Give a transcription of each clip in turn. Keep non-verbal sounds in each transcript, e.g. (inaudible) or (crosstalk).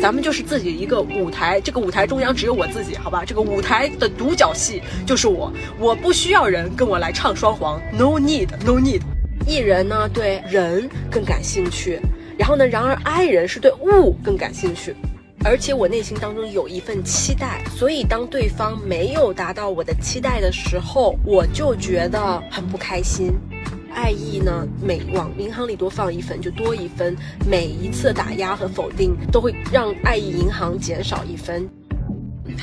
咱们就是自己一个舞台，这个舞台中央只有我自己，好吧？这个舞台的独角戏就是我，我不需要人跟我来唱双簧，no need，no need。艺人呢对人更感兴趣，然后呢，然而 I 人是对物更感兴趣，而且我内心当中有一份期待，所以当对方没有达到我的期待的时候，我就觉得很不开心。爱意呢，每往银行里多放一分就多一分，每一次打压和否定都会让爱意银行减少一分。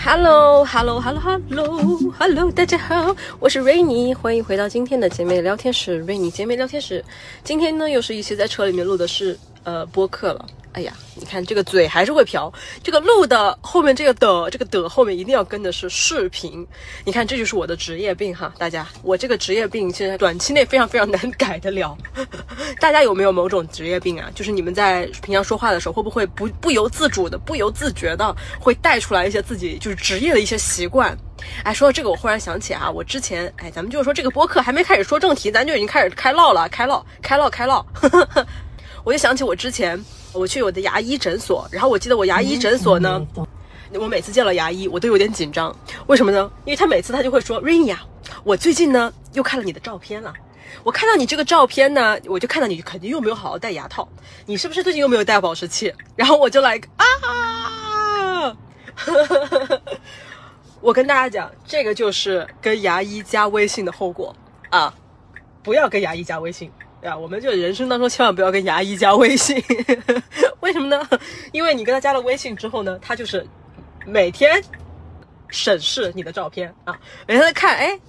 Hello，Hello，Hello，Hello，Hello，大家好，我是瑞妮，欢迎回到今天的姐妹聊天室，瑞妮姐妹聊天室。今天呢，又是一期在车里面录的是呃播客了。哎呀，你看这个嘴还是会瓢。这个录的后面这个的这个的后面一定要跟的是视频。你看，这就是我的职业病哈，大家，我这个职业病现在短期内非常非常难改得了。(laughs) 大家有没有某种职业病啊？就是你们在平常说话的时候，会不会不不由自主的、不由自觉的会带出来一些自己就是职业的一些习惯？哎，说到这个，我忽然想起啊，我之前哎，咱们就是说这个播客还没开始说正题，咱就已经开始开唠了，开唠，开唠，开唠。我就想起我之前。我去我的牙医诊所，然后我记得我牙医诊所呢，我每次见了牙医，我都有点紧张。为什么呢？因为他每次他就会说：“Rainy 啊，我最近呢又看了你的照片了。我看到你这个照片呢，我就看到你肯定又没有好好戴牙套。你是不是最近又没有戴保湿器？”然后我就来啊，(laughs) 我跟大家讲，这个就是跟牙医加微信的后果啊！不要跟牙医加微信。啊，我们就人生当中千万不要跟牙医加微信，(laughs) 为什么呢？因为你跟他加了微信之后呢，他就是每天审视你的照片啊，每天在看，哎，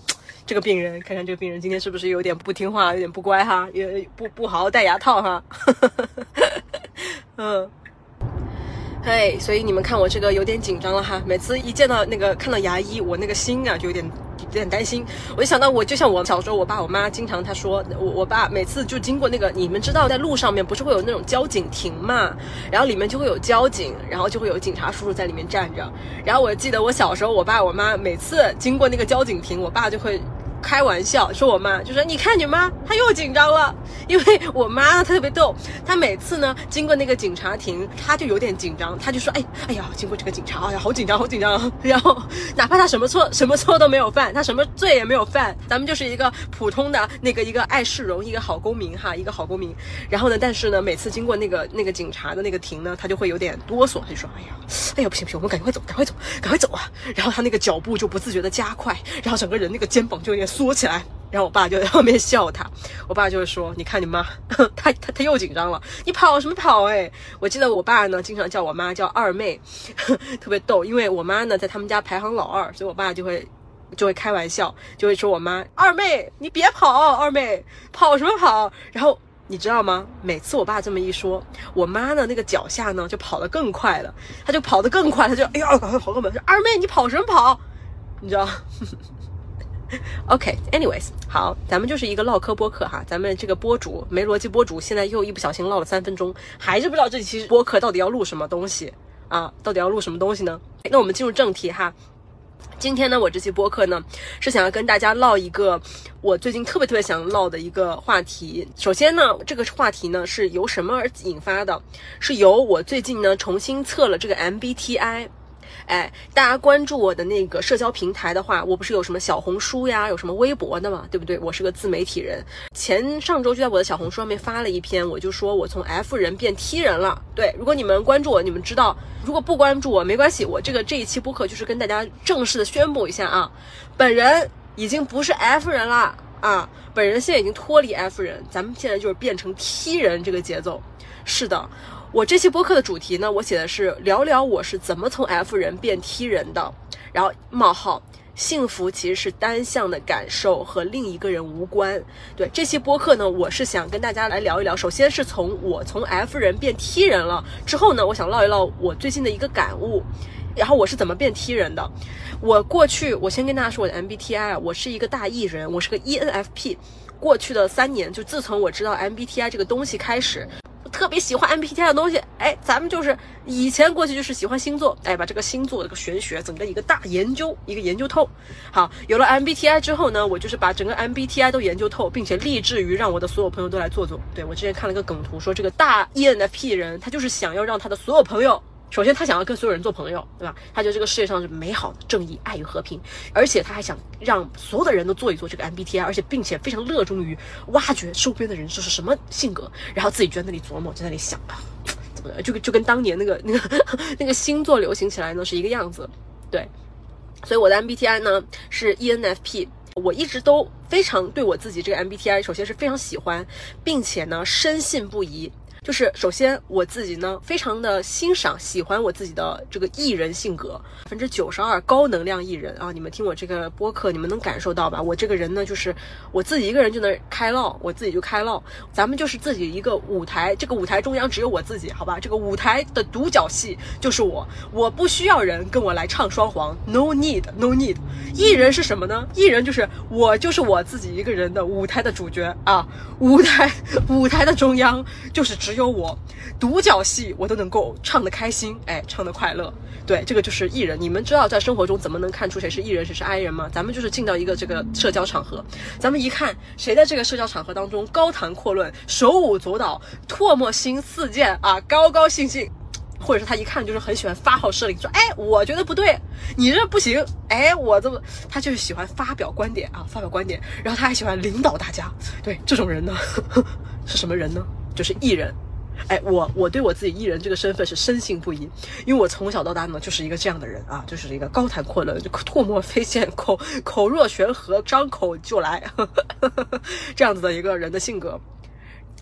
这个病人，看看这个病人今天是不是有点不听话，有点不乖哈，也不不好好戴牙套哈，(laughs) 嗯，嘿，所以你们看我这个有点紧张了哈，每次一见到那个看到牙医，我那个心啊就有点。有点担心，我就想到我就像我小时候，我爸我妈经常他说我我爸每次就经过那个你们知道在路上面不是会有那种交警亭嘛，然后里面就会有交警，然后就会有警察叔叔在里面站着，然后我记得我小时候我爸我妈每次经过那个交警亭，我爸就会。开玩笑说，我妈就说：“你看你妈，她又紧张了。” (laughs) 因为我妈她特别逗，她每次呢经过那个警察亭，她就有点紧张，她就说：“哎，哎呀，经过这个警察，哎呀，好紧张，好紧张。” (laughs) 然后哪怕她什么错，什么错都没有犯，她什么罪也没有犯，咱们就是一个普通的那个一个爱市容，一个好公民哈，一个好公民。然后呢，但是呢，每次经过那个那个警察的那个亭呢，她就会有点哆嗦，她就说：“哎呀，哎呀，不行不行，我们赶快走，赶快走，赶快走啊！”然后她那个脚步就不自觉的加快，然后整个人那个肩膀就有点。缩起来，然后我爸就在后面笑他。我爸就是说：“你看你妈，他他他又紧张了，你跑什么跑？”哎，我记得我爸呢，经常叫我妈叫二妹，(laughs) 特别逗。因为我妈呢在他们家排行老二，所以我爸就会就会开玩笑，就会说我妈二妹，你别跑，二妹跑什么跑？然后你知道吗？每次我爸这么一说，我妈呢那个脚下呢就跑得更快了，她就跑得更快，她就哎呀，赶快跑过门，说二妹你跑什么跑？你知道 (laughs) (laughs) OK，anyways，好，咱们就是一个唠嗑播客哈。咱们这个播主没逻辑播主，现在又一不小心唠了三分钟，还是不知道这期播客到底要录什么东西啊？到底要录什么东西呢？那我们进入正题哈。今天呢，我这期播客呢，是想要跟大家唠一个我最近特别特别想唠的一个话题。首先呢，这个话题呢是由什么而引发的？是由我最近呢重新测了这个 MBTI。哎，大家关注我的那个社交平台的话，我不是有什么小红书呀，有什么微博的嘛，对不对？我是个自媒体人。前上周就在我的小红书上面发了一篇，我就说我从 F 人变 T 人了。对，如果你们关注我，你们知道；如果不关注我，没关系。我这个这一期播客就是跟大家正式的宣布一下啊，本人已经不是 F 人了啊，本人现在已经脱离 F 人，咱们现在就是变成 T 人这个节奏。是的。我这期播客的主题呢，我写的是聊聊我是怎么从 F 人变 T 人的。然后冒号，幸福其实是单向的感受，和另一个人无关。对这期播客呢，我是想跟大家来聊一聊。首先是从我从 F 人变 T 人了之后呢，我想唠一唠我最近的一个感悟。然后我是怎么变 T 人的？我过去，我先跟大家说我的 MBTI，我是一个大 E 人，我是个 ENFP。过去的三年，就自从我知道 MBTI 这个东西开始。特别喜欢 MBTI 的东西，哎，咱们就是以前过去就是喜欢星座，哎，把这个星座这个玄学整个一个大研究，一个研究透。好，有了 MBTI 之后呢，我就是把整个 MBTI 都研究透，并且立志于让我的所有朋友都来做做。对我之前看了个梗图，说这个大 ENFP 人，他就是想要让他的所有朋友首先，他想要跟所有人做朋友，对吧？他觉得这个世界上是美好的、正义、爱与和平，而且他还想让所有的人都做一做这个 MBTI，而且并且非常热衷于挖掘周边的人是什么性格，然后自己就在那里琢磨，在那里想啊，怎么就就跟当年那个 (laughs) 那个那个星座流行起来呢是一个样子，对。所以我的 MBTI 呢是 ENFP，我一直都非常对我自己这个 MBTI，首先是非常喜欢，并且呢深信不疑。就是首先我自己呢，非常的欣赏、喜欢我自己的这个艺人性格，百分之九十二高能量艺人啊！你们听我这个播客，你们能感受到吧？我这个人呢，就是我自己一个人就能开唠，我自己就开唠。咱们就是自己一个舞台，这个舞台中央只有我自己，好吧？这个舞台的独角戏就是我，我不需要人跟我来唱双簧，no need，no need。艺人是什么呢？艺人就是我，就是我自己一个人的舞台的主角啊！舞台，舞台的中央就是只。有我独角戏，我都能够唱得开心，哎，唱得快乐。对，这个就是艺人。你们知道在生活中怎么能看出谁是艺人，谁是 I 人吗？咱们就是进到一个这个社交场合，咱们一看谁在这个社交场合当中高谈阔论、手舞足蹈、唾沫星四溅啊，高高兴兴，或者是他一看就是很喜欢发号施令，说，哎，我觉得不对，你这不行，哎，我这么，他就是喜欢发表观点啊，发表观点，然后他还喜欢领导大家。对，这种人呢呵呵，(laughs) 是什么人呢？就是艺人。哎，我我对我自己艺人这个身份是深信不疑，因为我从小到大呢就是一个这样的人啊，就是一个高谈阔论、就唾沫飞溅、口口若悬河、张口就来呵呵 (laughs) 这样子的一个人的性格。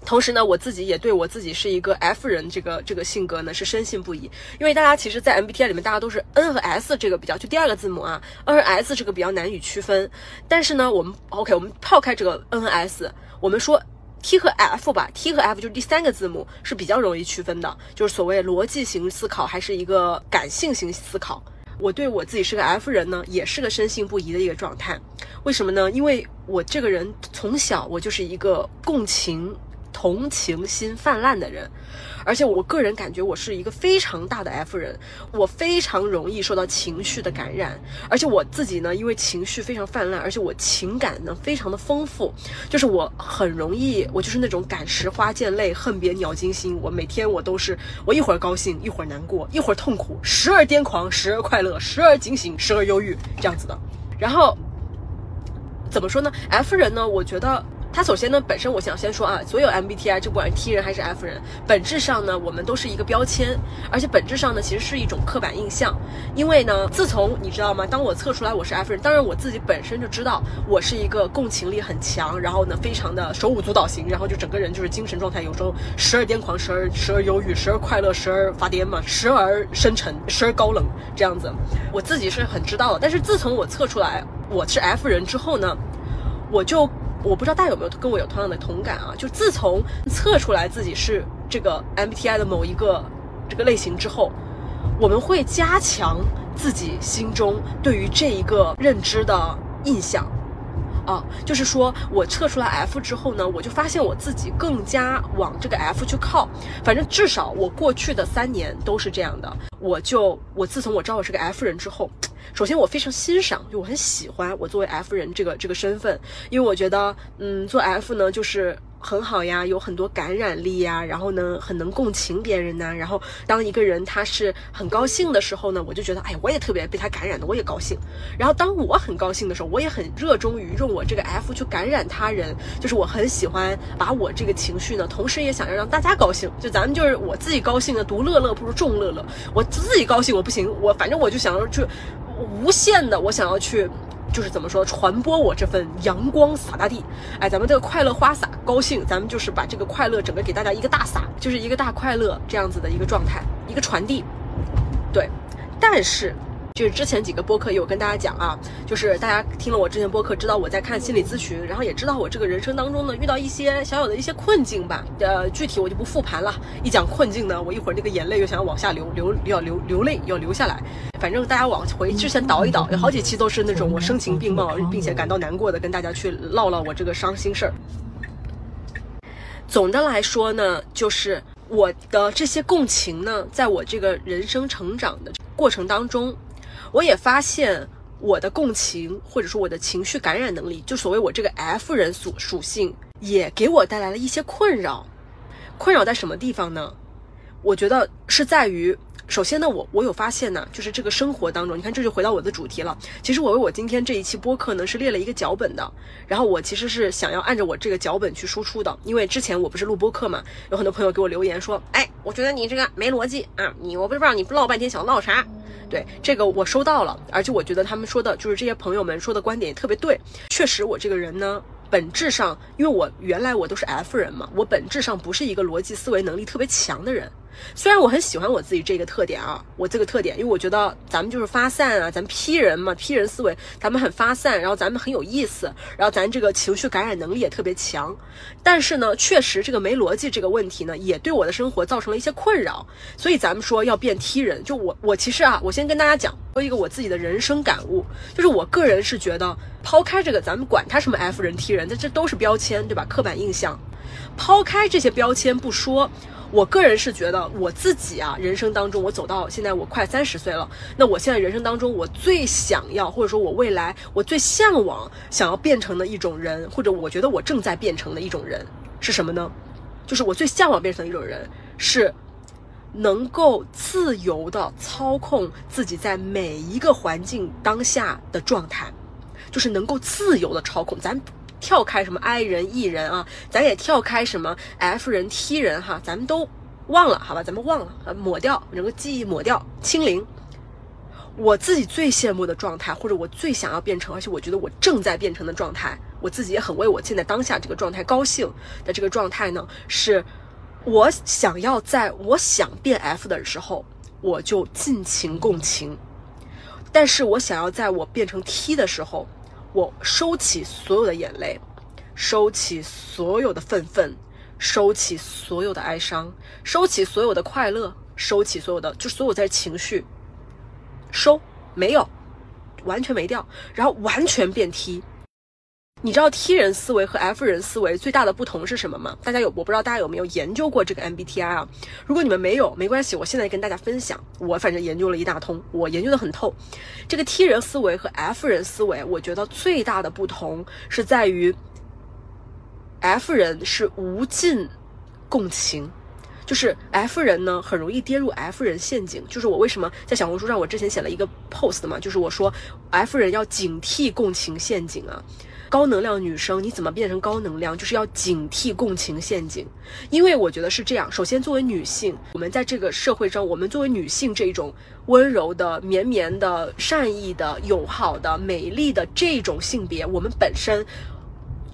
同时呢，我自己也对我自己是一个 F 人这个这个性格呢是深信不疑，因为大家其实，在 MBTI 里面，大家都是 N 和 S 这个比较，就第二个字母啊，N 和 S 这个比较难以区分。但是呢，我们 OK，我们抛开这个 N 和 S，我们说。T 和 F 吧，T 和 F 就是第三个字母是比较容易区分的，就是所谓逻辑型思考还是一个感性型思考。我对我自己是个 F 人呢，也是个深信不疑的一个状态。为什么呢？因为我这个人从小我就是一个共情。同情心泛滥的人，而且我个人感觉我是一个非常大的 F 人，我非常容易受到情绪的感染，而且我自己呢，因为情绪非常泛滥，而且我情感呢非常的丰富，就是我很容易，我就是那种感时花溅泪，恨别鸟惊心，我每天我都是，我一会儿高兴，一会儿难过，一会儿痛苦，时而癫狂，时而快乐，时而警醒，时而忧郁，这样子的。然后怎么说呢？F 人呢，我觉得。他首先呢，本身我想先说啊，所有 MBTI，就不管是 T 人还是 F 人，本质上呢，我们都是一个标签，而且本质上呢，其实是一种刻板印象。因为呢，自从你知道吗？当我测出来我是 F 人，当然我自己本身就知道我是一个共情力很强，然后呢，非常的手舞足蹈型，然后就整个人就是精神状态有时候时而癫狂，时而时而忧郁，时而快乐，时而发癫嘛，时而深沉，时而高冷这样子，我自己是很知道的。但是自从我测出来我是 F 人之后呢，我就。我不知道大家有没有跟我有同样的同感啊？就自从测出来自己是这个 MBTI 的某一个这个类型之后，我们会加强自己心中对于这一个认知的印象。啊，就是说我测出来 F 之后呢，我就发现我自己更加往这个 F 去靠。反正至少我过去的三年都是这样的。我就我自从我知道我是个 F 人之后。首先，我非常欣赏，就我很喜欢我作为 F 人这个这个身份，因为我觉得，嗯，做 F 呢就是很好呀，有很多感染力呀，然后呢，很能共情别人呐。然后，当一个人他是很高兴的时候呢，我就觉得，哎，我也特别被他感染的，我也高兴。然后，当我很高兴的时候，我也很热衷于用我这个 F 去感染他人，就是我很喜欢把我这个情绪呢，同时也想要让大家高兴。就咱们就是我自己高兴呢，独乐乐不如众乐乐。我自己高兴我不行，我反正我就想要去。无限的，我想要去，就是怎么说，传播我这份阳光洒大地。哎，咱们这个快乐花洒，高兴，咱们就是把这个快乐整个给大家一个大洒，就是一个大快乐这样子的一个状态，一个传递。对，但是。就是之前几个播客有跟大家讲啊，就是大家听了我之前播客，知道我在看心理咨询，然后也知道我这个人生当中呢遇到一些小小的一些困境吧。呃，具体我就不复盘了。一讲困境呢，我一会儿那个眼泪又想要往下流，流要流流泪要流下来。反正大家往回之前倒一倒，有好几期都是那种我声情并茂，并且感到难过的跟大家去唠唠我这个伤心事儿。总的来说呢，就是我的这些共情呢，在我这个人生成长的过程当中。我也发现我的共情或者说我的情绪感染能力，就所谓我这个 F 人属属性，也给我带来了一些困扰。困扰在什么地方呢？我觉得是在于首先呢，我我有发现呢，就是这个生活当中，你看这就回到我的主题了。其实我为我今天这一期播客呢是列了一个脚本的，然后我其实是想要按照我这个脚本去输出的，因为之前我不是录播客嘛，有很多朋友给我留言说，哎，我觉得你这个没逻辑啊，你我不知道你唠半天想唠啥。对这个我收到了，而且我觉得他们说的就是这些朋友们说的观点也特别对，确实我这个人呢。本质上，因为我原来我都是 F 人嘛，我本质上不是一个逻辑思维能力特别强的人。虽然我很喜欢我自己这个特点啊，我这个特点，因为我觉得咱们就是发散啊，咱们 P 人嘛，P 人思维，咱们很发散，然后咱们很有意思，然后咱这个情绪感染能力也特别强。但是呢，确实这个没逻辑这个问题呢，也对我的生活造成了一些困扰。所以咱们说要变 T 人，就我我其实啊，我先跟大家讲说一个我自己的人生感悟，就是我个人是觉得，抛开这个，咱们管他什么 F 人 T 人，这这都是标签，对吧？刻板印象，抛开这些标签不说。我个人是觉得我自己啊，人生当中我走到现在我快三十岁了，那我现在人生当中我最想要或者说我未来我最向往想要变成的一种人，或者我觉得我正在变成的一种人是什么呢？就是我最向往变成的一种人是能够自由的操控自己在每一个环境当下的状态，就是能够自由的操控咱。跳开什么 I 人 E 人啊，咱也跳开什么 F 人 T 人哈，咱们都忘了，好吧，咱们忘了，呃，抹掉整个记忆，抹掉，清零。我自己最羡慕的状态，或者我最想要变成，而且我觉得我正在变成的状态，我自己也很为我现在当下这个状态高兴的这个状态呢，是我想要在我想变 F 的时候，我就尽情共情，但是我想要在我变成 T 的时候。我收起所有的眼泪，收起所有的愤愤，收起所有的哀伤，收起所有的快乐，收起所有的就所有在情绪，收没有，完全没掉，然后完全变 T。你知道 T 人思维和 F 人思维最大的不同是什么吗？大家有我不知道大家有没有研究过这个 MBTI 啊？如果你们没有，没关系，我现在跟大家分享。我反正研究了一大通，我研究的很透。这个 T 人思维和 F 人思维，我觉得最大的不同是在于，F 人是无尽共情，就是 F 人呢很容易跌入 F 人陷阱。就是我为什么在小红书上我之前写了一个 post 嘛，就是我说 F 人要警惕共情陷阱啊。高能量女生，你怎么变成高能量？就是要警惕共情陷阱，因为我觉得是这样。首先，作为女性，我们在这个社会上，我们作为女性这种温柔的、绵绵的、善意的、友好的、美丽的这种性别，我们本身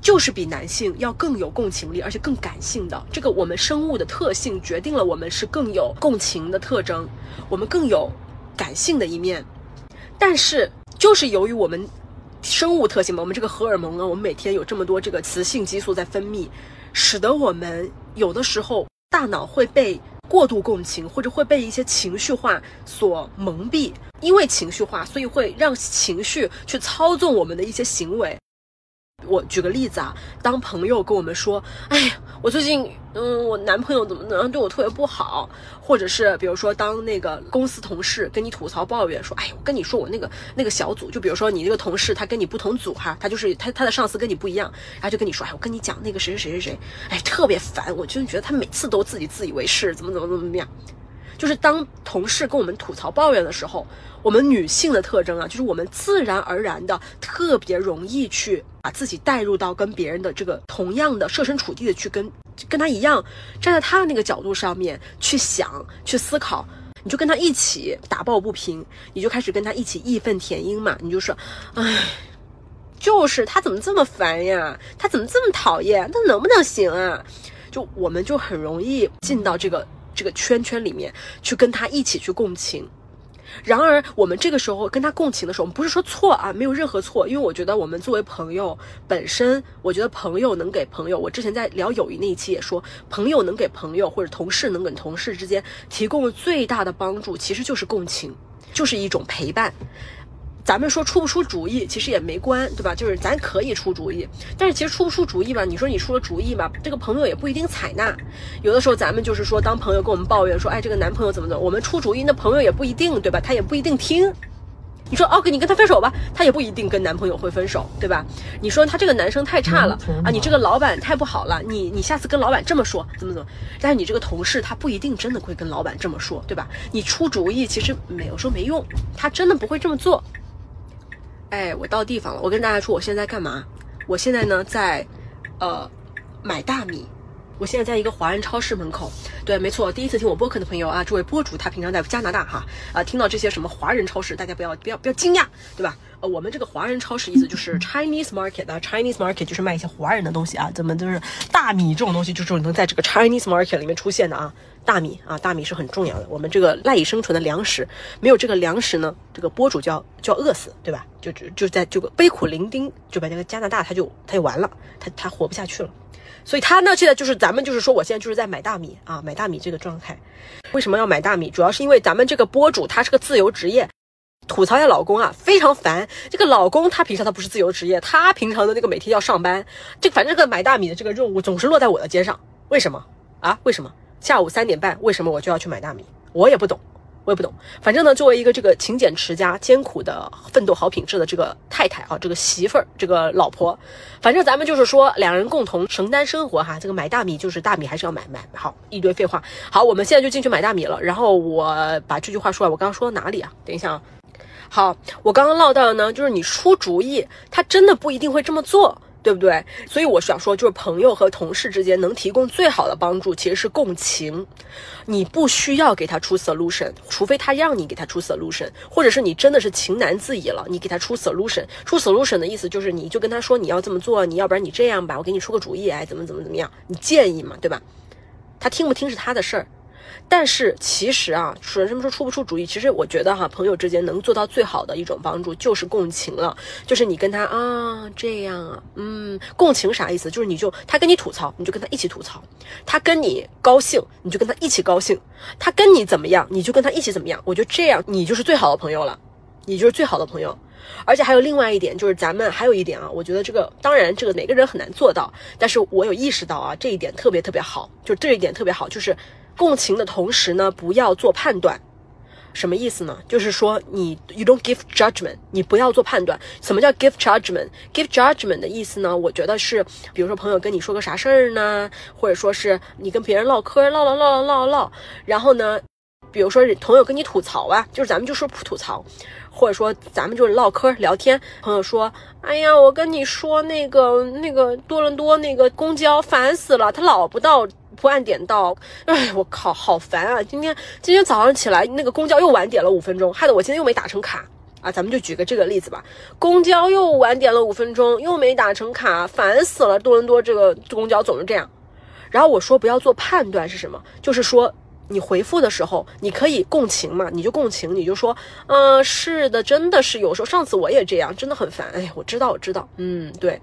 就是比男性要更有共情力，而且更感性的。这个我们生物的特性决定了我们是更有共情的特征，我们更有感性的一面。但是，就是由于我们。生物特性嘛，我们这个荷尔蒙啊，我们每天有这么多这个雌性激素在分泌，使得我们有的时候大脑会被过度共情，或者会被一些情绪化所蒙蔽。因为情绪化，所以会让情绪去操纵我们的一些行为。我举个例子啊，当朋友跟我们说：“哎呀，我最近，嗯，我男朋友怎么怎么对我特别不好。”或者是比如说，当那个公司同事跟你吐槽抱怨说：“哎呀，我跟你说，我那个那个小组，就比如说你那个同事，他跟你不同组哈，他就是他他的上司跟你不一样，然后就跟你说：哎，我跟你讲那个谁谁谁谁谁，哎，特别烦，我就觉得他每次都自己自以为是，怎么怎么怎么怎么样。”就是当同事跟我们吐槽抱怨的时候，我们女性的特征啊，就是我们自然而然的特别容易去把自己带入到跟别人的这个同样的设身处地的去跟跟他一样站在他的那个角度上面去想去思考，你就跟他一起打抱不平，你就开始跟他一起义愤填膺嘛，你就说，哎，就是他怎么这么烦呀？他怎么这么讨厌？他能不能行啊？就我们就很容易进到这个。这个圈圈里面去跟他一起去共情，然而我们这个时候跟他共情的时候，我们不是说错啊，没有任何错，因为我觉得我们作为朋友本身，我觉得朋友能给朋友，我之前在聊友谊那一期也说，朋友能给朋友或者同事能给同事之间提供最大的帮助，其实就是共情，就是一种陪伴。咱们说出不出主意，其实也没关，对吧？就是咱可以出主意，但是其实出不出主意吧，你说你出了主意吧，这个朋友也不一定采纳。有的时候咱们就是说，当朋友跟我们抱怨说，哎，这个男朋友怎么怎么，我们出主意，那朋友也不一定，对吧？他也不一定听。你说哦，你跟他分手吧，他也不一定跟男朋友会分手，对吧？你说他这个男生太差了啊，你这个老板太不好了，你你下次跟老板这么说，怎么怎么？但是你这个同事他不一定真的会跟老板这么说，对吧？你出主意其实没有说没用，他真的不会这么做。哎，我到地方了，我跟大家说我现在干嘛？我现在呢在，呃，买大米。我现在在一个华人超市门口，对，没错，第一次听我播客的朋友啊，这位播主他平常在加拿大哈，啊，听到这些什么华人超市，大家不要不要不要惊讶，对吧？呃，我们这个华人超市意思就是 Chinese market 啊，Chinese market 就是卖一些华人的东西啊，怎么就是大米这种东西就是能在这个 Chinese market 里面出现的啊，大米啊，大米是很重要的，我们这个赖以生存的粮食，没有这个粮食呢，这个播主就要就要饿死，对吧？就就就在这个悲苦伶仃，就把这个加拿大他就他就完了，他他活不下去了。所以他呢，现在就是咱们就是说，我现在就是在买大米啊，买大米这个状态。为什么要买大米？主要是因为咱们这个播主他是个自由职业，吐槽一下老公啊，非常烦。这个老公他平常他不是自由职业，他平常的那个每天要上班，这反正这个买大米的这个任务总是落在我的肩上。为什么啊？为什么下午三点半为什么我就要去买大米？我也不懂。我也不懂，反正呢，作为一个这个勤俭持家、艰苦的奋斗好品质的这个太太啊，这个媳妇儿、这个老婆，反正咱们就是说两人共同承担生活哈。这个买大米就是大米还是要买买好一堆废话。好，我们现在就进去买大米了。然后我把这句话说完，我刚刚说到哪里啊？等一下啊。好，我刚刚唠到的呢，就是你出主意，他真的不一定会这么做。对不对？所以我想说，就是朋友和同事之间能提供最好的帮助，其实是共情。你不需要给他出 solution，除非他让你给他出 solution，或者是你真的是情难自已了，你给他出 solution。出 solution 的意思就是，你就跟他说你要这么做，你要不然你这样吧，我给你出个主意，哎，怎么怎么怎么样？你建议嘛，对吧？他听不听是他的事儿。但是其实啊，说什么说出不出主意？其实我觉得哈，朋友之间能做到最好的一种帮助就是共情了，就是你跟他啊这样啊，嗯，共情啥意思？就是你就他跟你吐槽，你就跟他一起吐槽；他跟你高兴，你就跟他一起高兴；他跟你怎么样，你就跟他一起怎么样。我觉得这样你就是最好的朋友了，你就是最好的朋友。而且还有另外一点，就是咱们还有一点啊，我觉得这个当然这个每个人很难做到，但是我有意识到啊，这一点特别特别好，就这一点特别好，就是。共情的同时呢，不要做判断，什么意思呢？就是说你 you don't give judgment，你不要做判断。什么叫 give judgment？give judgment 的意思呢？我觉得是，比如说朋友跟你说个啥事儿呢，或者说是你跟别人唠嗑唠唠唠唠唠唠，然后呢，比如说朋友跟你吐槽啊，就是咱们就说吐槽，或者说咱们就是唠嗑聊天。朋友说，哎呀，我跟你说那个那个多伦多那个公交烦死了，他老不到。不按点到，哎，我靠，好烦啊！今天今天早上起来，那个公交又晚点了五分钟，害得我今天又没打成卡啊！咱们就举个这个例子吧，公交又晚点了五分钟，又没打成卡，烦死了！多伦多这个公交总是这样。然后我说不要做判断是什么，就是说你回复的时候，你可以共情嘛，你就共情，你就说，嗯，是的，真的是有时候上次我也这样，真的很烦。哎，我知道，我知道，嗯，对。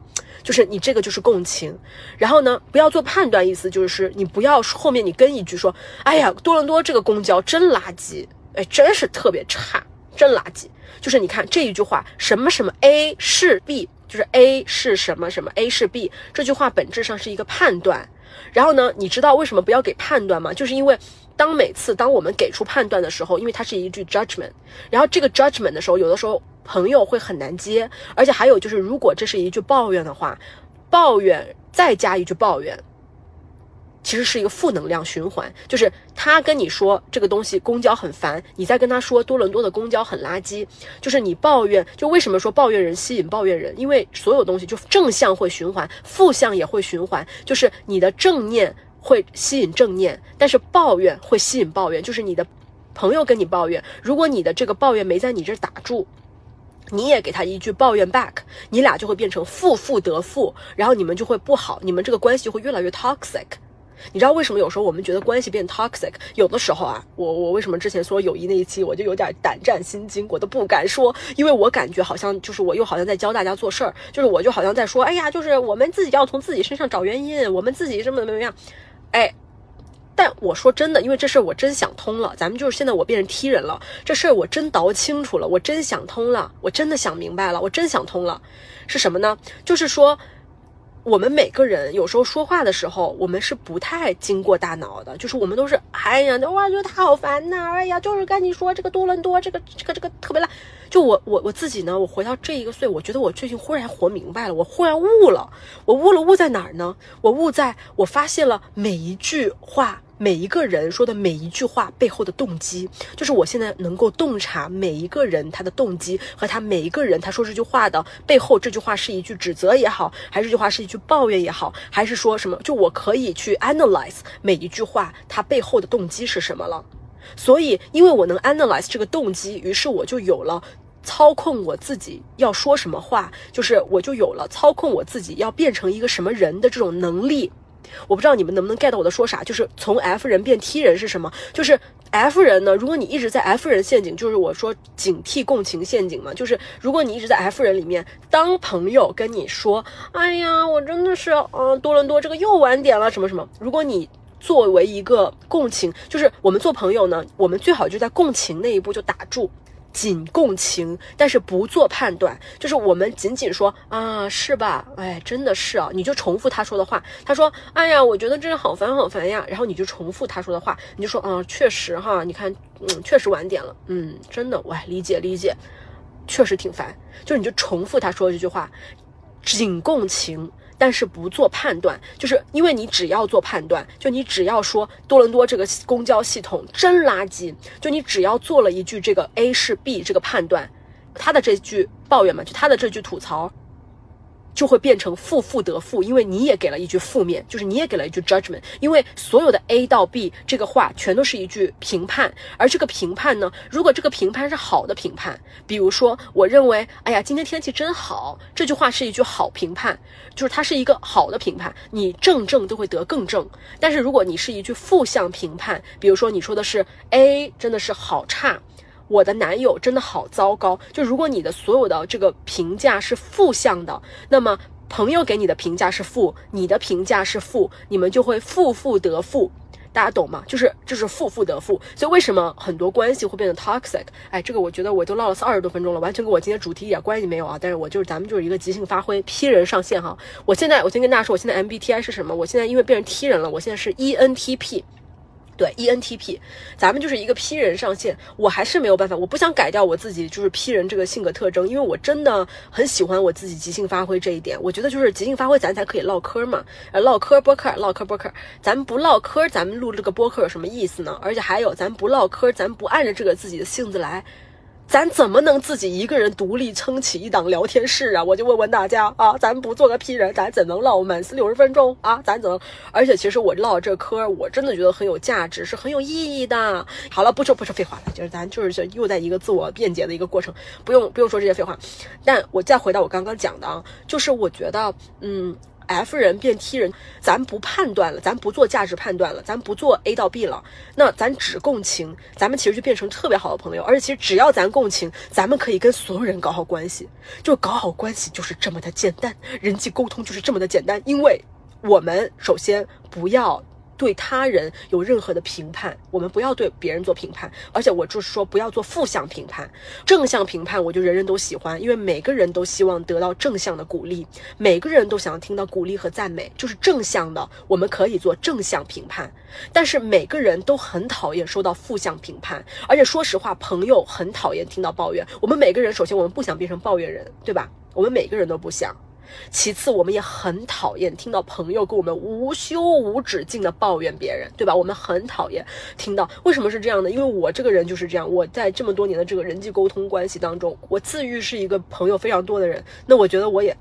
就是你这个就是共情，然后呢，不要做判断，意思就是你不要后面你跟一句说，哎呀，多伦多这个公交真垃圾，哎，真是特别差，真垃圾。就是你看这一句话，什么什么 A 是 B，就是 A 是什么什么 A 是 B，这句话本质上是一个判断。然后呢，你知道为什么不要给判断吗？就是因为当每次当我们给出判断的时候，因为它是一句 judgment，然后这个 judgment 的时候，有的时候。朋友会很难接，而且还有就是，如果这是一句抱怨的话，抱怨再加一句抱怨，其实是一个负能量循环。就是他跟你说这个东西公交很烦，你再跟他说多伦多的公交很垃圾，就是你抱怨。就为什么说抱怨人吸引抱怨人？因为所有东西就正向会循环，负向也会循环。就是你的正念会吸引正念，但是抱怨会吸引抱怨。就是你的朋友跟你抱怨，如果你的这个抱怨没在你这打住。你也给他一句抱怨 back，你俩就会变成负负得负，然后你们就会不好，你们这个关系会越来越 toxic。你知道为什么有时候我们觉得关系变 toxic？有的时候啊，我我为什么之前说友谊那一期我就有点胆战心惊，我都不敢说，因为我感觉好像就是我又好像在教大家做事儿，就是我就好像在说，哎呀，就是我们自己要从自己身上找原因，我们自己怎么怎么样，哎。但我说真的，因为这事儿我真想通了。咱们就是现在我变成踢人了，这事儿我真倒清楚了，我真想通了，我真的想明白了，我真想通了，是什么呢？就是说，我们每个人有时候说话的时候，我们是不太经过大脑的，就是我们都是哎呀，哇，觉得他好烦呐，哎呀，就是跟你说这个多伦多这个这个这个特别烂。就我我我自己呢，我回到这一个岁，我觉得我最近忽然活明白了，我忽然悟了，我悟了悟在哪儿呢？我悟在我发现了每一句话。每一个人说的每一句话背后的动机，就是我现在能够洞察每一个人他的动机和他每一个人他说这句话的背后，这句话是一句指责也好，还是这句话是一句抱怨也好，还是说什么？就我可以去 analyze 每一句话它背后的动机是什么了。所以，因为我能 analyze 这个动机，于是我就有了操控我自己要说什么话，就是我就有了操控我自己要变成一个什么人的这种能力。我不知道你们能不能 get 到我的说啥，就是从 F 人变 T 人是什么？就是 F 人呢，如果你一直在 F 人陷阱，就是我说警惕共情陷阱嘛，就是如果你一直在 F 人里面，当朋友跟你说，哎呀，我真的是，嗯，多伦多这个又晚点了，什么什么，如果你作为一个共情，就是我们做朋友呢，我们最好就在共情那一步就打住。仅共情，但是不做判断，就是我们仅仅说啊，是吧？哎，真的是啊，你就重复他说的话。他说，哎呀，我觉得真的好烦好烦呀。然后你就重复他说的话，你就说，嗯，确实哈，你看，嗯，确实晚点了，嗯，真的，喂，理解理解，确实挺烦。就是你就重复他说这句话，仅共情。但是不做判断，就是因为你只要做判断，就你只要说多伦多这个公交系统真垃圾，就你只要做了一句这个 A 是 B 这个判断，他的这句抱怨嘛，就他的这句吐槽。就会变成负负得负，因为你也给了一句负面，就是你也给了一句 judgment。因为所有的 A 到 B 这个话全都是一句评判，而这个评判呢，如果这个评判是好的评判，比如说我认为，哎呀，今天天气真好，这句话是一句好评判，就是它是一个好的评判，你正正都会得更正。但是如果你是一句负向评判，比如说你说的是 A 真的是好差。我的男友真的好糟糕。就如果你的所有的这个评价是负向的，那么朋友给你的评价是负，你的评价是负，你们就会负负得负。大家懂吗？就是就是负负得负。所以为什么很多关系会变得 toxic？哎，这个我觉得我都唠了二十多分钟了，完全跟我今天主题一点关系没有啊。但是我就是咱们就是一个即兴发挥，P 人上线哈。我现在我先跟大家说，我现在 MBTI 是什么？我现在因为变成 T 人了，我现在是 ENTP。对，ENTP，咱们就是一个 P 人上线，我还是没有办法，我不想改掉我自己就是 P 人这个性格特征，因为我真的很喜欢我自己即兴发挥这一点。我觉得就是即兴发挥，咱才可以唠嗑嘛，唠嗑播客，唠嗑播客，咱们不唠嗑，咱们录这个播客有什么意思呢？而且还有，咱不唠嗑，咱不按着这个自己的性子来。咱怎么能自己一个人独立撑起一档聊天室啊？我就问问大家啊，咱不做个 P 人，咱怎能唠满四六十分钟啊？咱怎么？而且其实我唠这嗑，我真的觉得很有价值，是很有意义的。好了，不说不说废话了，就是咱就是又在一个自我辩解的一个过程，不用不用说这些废话。但我再回到我刚刚讲的啊，就是我觉得，嗯。F 人变 T 人，咱不判断了，咱不做价值判断了，咱不做 A 到 B 了，那咱只共情，咱们其实就变成特别好的朋友。而且其实只要咱共情，咱们可以跟所有人搞好关系，就搞好关系就是这么的简单，人际沟通就是这么的简单，因为我们首先不要。对他人有任何的评判，我们不要对别人做评判，而且我就是说不要做负向评判，正向评判我就人人都喜欢，因为每个人都希望得到正向的鼓励，每个人都想要听到鼓励和赞美，就是正向的，我们可以做正向评判，但是每个人都很讨厌收到负向评判，而且说实话，朋友很讨厌听到抱怨，我们每个人首先我们不想变成抱怨人，对吧？我们每个人都不想。其次，我们也很讨厌听到朋友跟我们无休无止境的抱怨别人，对吧？我们很讨厌听到。为什么是这样呢？因为我这个人就是这样。我在这么多年的这个人际沟通关系当中，我自愈是一个朋友非常多的人。那我觉得我也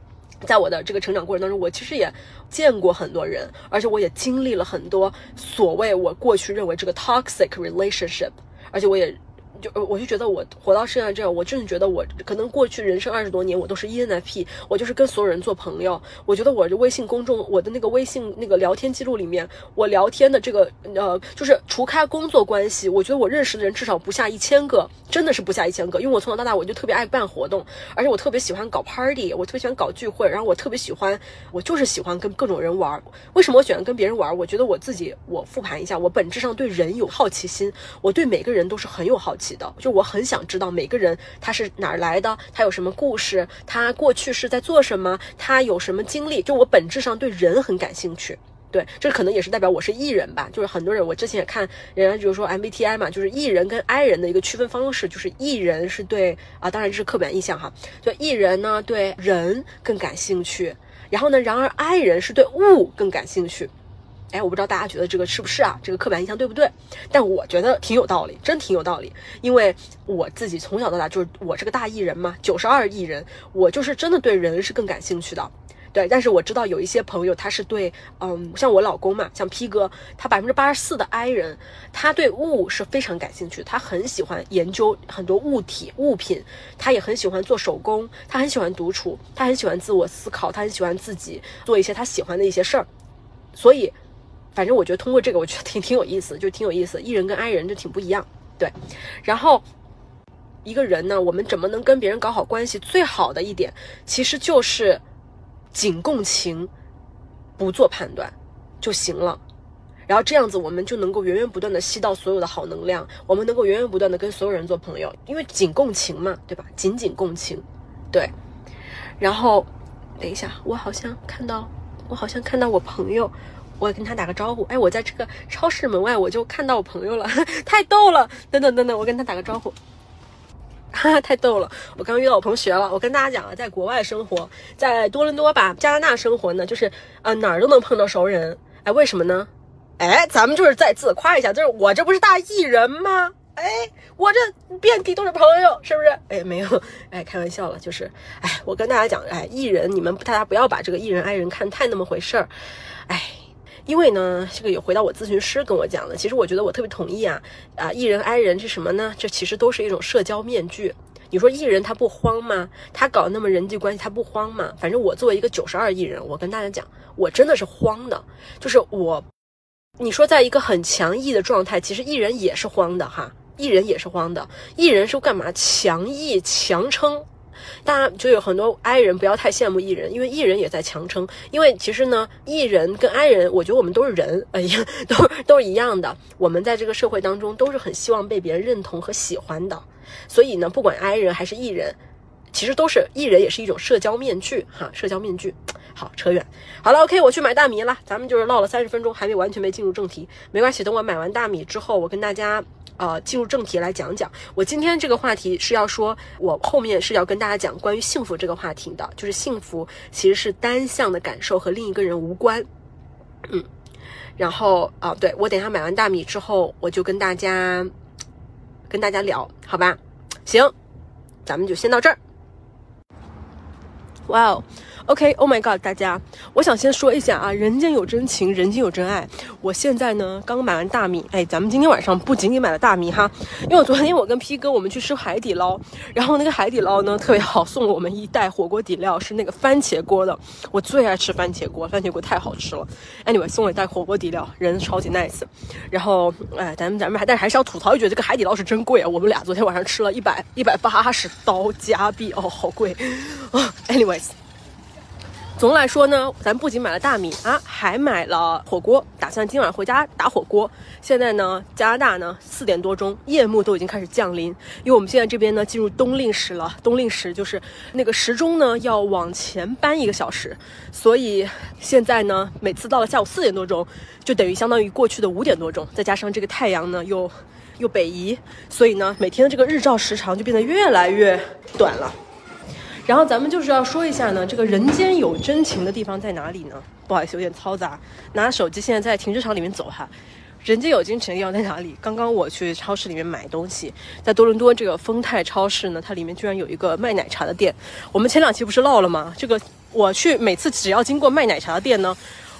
在我的这个成长过程当中，我其实也见过很多人，而且我也经历了很多所谓我过去认为这个 toxic relationship，而且我也。就我就觉得我活到现在这样，我真的觉得我可能过去人生二十多年，我都是 ENFP，我就是跟所有人做朋友。我觉得我的微信公众，我的那个微信那个聊天记录里面，我聊天的这个呃，就是除开工作关系，我觉得我认识的人至少不下一千个，真的是不下一千个。因为我从小到大我就特别爱办活动，而且我特别喜欢搞 party，我特别喜欢搞聚会，然后我特别喜欢，我就是喜欢跟各种人玩。为什么我喜欢跟别人玩？我觉得我自己，我复盘一下，我本质上对人有好奇心，我对每个人都是很有好奇。的，就我很想知道每个人他是哪儿来的，他有什么故事，他过去是在做什么，他有什么经历。就我本质上对人很感兴趣。对，这可能也是代表我是 E 人吧。就是很多人，我之前也看人家就是说 MBTI 嘛，就是 E 人跟 I 人的一个区分方式，就是 E 人是对啊，当然这是刻板印象哈。就 E 人呢对人更感兴趣，然后呢，然而 I 人是对物更感兴趣。哎，我不知道大家觉得这个是不是啊？这个刻板印象对不对？但我觉得挺有道理，真挺有道理。因为我自己从小到大就是我这个大艺人嘛，九十二亿人，我就是真的对人是更感兴趣的。对，但是我知道有一些朋友，他是对，嗯，像我老公嘛，像 P 哥，他百分之八十四的 I 人，他对物是非常感兴趣，他很喜欢研究很多物体物品，他也很喜欢做手工，他很喜欢独处，他很喜欢自我思考，他很喜欢自己做一些他喜欢的一些事儿，所以，反正我觉得通过这个，我觉得挺挺有意思，就挺有意思，E 人跟 I 人就挺不一样，对，然后一个人呢，我们怎么能跟别人搞好关系？最好的一点其实就是。仅共情，不做判断就行了。然后这样子，我们就能够源源不断的吸到所有的好能量，我们能够源源不断的跟所有人做朋友，因为仅共情嘛，对吧？仅仅共情，对。然后，等一下，我好像看到，我好像看到我朋友，我跟他打个招呼。哎，我在这个超市门外，我就看到我朋友了，(laughs) 太逗了。等等等等，我跟他打个招呼。哈哈，太逗了！我刚遇到我同学了。我跟大家讲啊，在国外生活，在多伦多吧，加拿大生活呢，就是啊哪儿都能碰到熟人。哎，为什么呢？哎，咱们就是再自夸一下，就是我这不是大艺人吗？哎，我这遍地都是朋友，是不是？哎，没有，哎，开玩笑了，就是，哎，我跟大家讲，哎，艺人，你们大家不要把这个艺人爱人看太那么回事儿，哎。因为呢，这个有回到我咨询师跟我讲的，其实我觉得我特别同意啊啊，艺人挨人是什么呢？这其实都是一种社交面具。你说艺人他不慌吗？他搞那么人际关系他不慌吗？反正我作为一个九十二亿人，我跟大家讲，我真的是慌的。就是我，你说在一个很强毅的状态，其实艺人也是慌的哈，艺人也是慌的。艺人是干嘛？强毅强撑。大家就有很多 I 人，不要太羡慕 E 人，因为 E 人也在强撑。因为其实呢，E 人跟 I 人，我觉得我们都是人，哎呀，都都是一样的。我们在这个社会当中都是很希望被别人认同和喜欢的。所以呢，不管 I 人还是 E 人，其实都是 E 人，也是一种社交面具哈，社交面具。好，扯远。好了，OK，我去买大米了。咱们就是唠了三十分钟，还没完全没进入正题，没关系。等我买完大米之后，我跟大家。呃，进入正题来讲讲，我今天这个话题是要说，我后面是要跟大家讲关于幸福这个话题的，就是幸福其实是单向的感受，和另一个人无关。嗯，然后啊，对我等一下买完大米之后，我就跟大家跟大家聊，好吧？行，咱们就先到这儿。哇哦！OK，Oh my God，大家，我想先说一下啊，人间有真情，人间有真爱。我现在呢刚买完大米，哎，咱们今天晚上不仅仅买了大米哈，因为我昨天我跟 P 哥我们去吃海底捞，然后那个海底捞呢特别好，送了我们一袋火锅底料，是那个番茄锅的，我最爱吃番茄锅，番茄锅太好吃了。Anyway，送了一袋火锅底料，人超级 nice。然后，哎，咱们咱们还但是还是要吐槽一句，这个海底捞是真贵啊，我们俩昨天晚上吃了一百一百八十刀加币哦，好贵啊。(laughs) Anyways。总的来说呢，咱不仅买了大米啊，还买了火锅，打算今晚回家打火锅。现在呢，加拿大呢四点多钟，夜幕都已经开始降临，因为我们现在这边呢进入冬令时了。冬令时就是那个时钟呢要往前搬一个小时，所以现在呢每次到了下午四点多钟，就等于相当于过去的五点多钟，再加上这个太阳呢又又北移，所以呢每天的这个日照时长就变得越来越短了。然后咱们就是要说一下呢，这个人间有真情的地方在哪里呢？不好意思，有点嘈杂，拿手机现在在停车场里面走哈。人间有真情要在哪里？刚刚我去超市里面买东西，在多伦多这个丰泰超市呢，它里面居然有一个卖奶茶的店。我们前两期不是唠了吗？这个我去每次只要经过卖奶茶的店呢。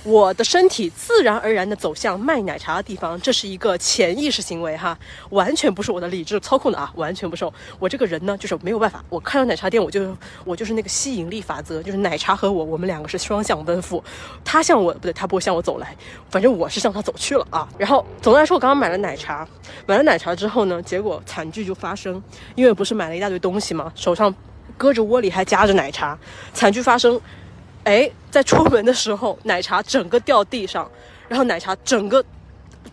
我的身体自然而然地走向卖奶茶的地方，这是一个潜意识行为哈，完全不是我的理智操控的啊，完全不受。我这个人呢，就是没有办法，我看到奶茶店，我就我就是那个吸引力法则，就是奶茶和我，我们两个是双向奔赴，他向我不对，他不会向我走来，反正我是向他走去了啊。然后总的来说，我刚刚买了奶茶，买了奶茶之后呢，结果惨剧就发生，因为不是买了一大堆东西嘛，手上搁着窝里还夹着奶茶，惨剧发生。哎，在出门的时候，奶茶整个掉地上，然后奶茶整个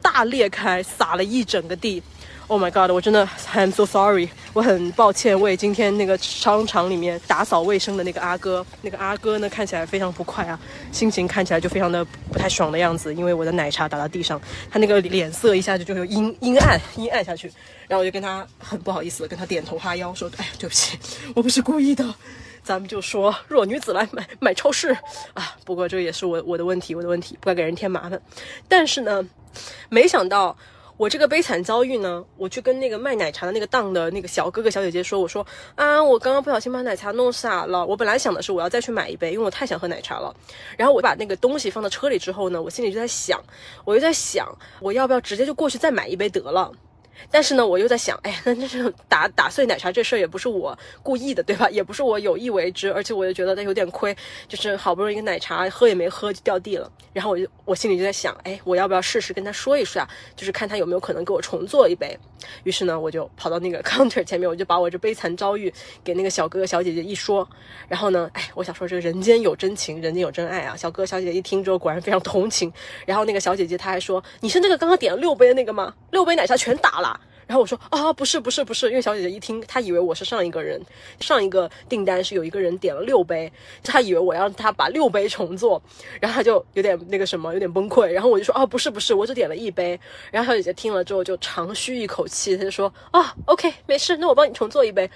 大裂开，洒了一整个地。Oh my god！我真的 I'm so sorry，我很抱歉为今天那个商场里面打扫卫生的那个阿哥。那个阿哥呢，看起来非常不快啊，心情看起来就非常的不太爽的样子，因为我的奶茶打到地上，他那个脸色一下子就有阴阴暗阴暗下去。然后我就跟他很不好意思，跟他点头哈腰说：“哎呀，对不起，我不是故意的。”咱们就说弱女子来买买超市啊，不过这也是我我的问题，我的问题，不该给人添麻烦。但是呢，没想到。我这个悲惨遭遇呢，我去跟那个卖奶茶的那个档的那个小哥哥小姐姐说，我说啊，我刚刚不小心把奶茶弄洒了。我本来想的是我要再去买一杯，因为我太想喝奶茶了。然后我把那个东西放到车里之后呢，我心里就在想，我就在想，我要不要直接就过去再买一杯得了。但是呢，我又在想，哎，(laughs) 那这是打打碎奶茶这事儿也不是我故意的，对吧？(laughs) 也不是我有意为之，而且我就觉得它有点亏，就是好不容易一个奶茶喝也没喝就掉地了。然后我就我心里就在想，哎，我要不要试试跟他说一说啊？就是看他有没有可能给我重做一杯。于是呢，我就跑到那个 (laughs) counter 前面，我就把我这悲惨遭遇给那个小哥哥小姐姐一说。然后呢，哎，我想说这个人间有真情，人间有真爱啊！小哥哥小姐姐一听之后，果然非常同情。然后那个小姐姐她还说：“你是那个刚刚点了六杯的那个吗？六杯奶茶全打了。”然后我说啊，不是不是不是，因为小姐姐一听，她以为我是上一个人，上一个订单是有一个人点了六杯，她以为我要让她把六杯重做，然后她就有点那个什么，有点崩溃。然后我就说啊，不是不是，我只点了一杯。然后小姐姐听了之后就长吁一口气，她就说啊，OK，没事，那我帮你重做一杯。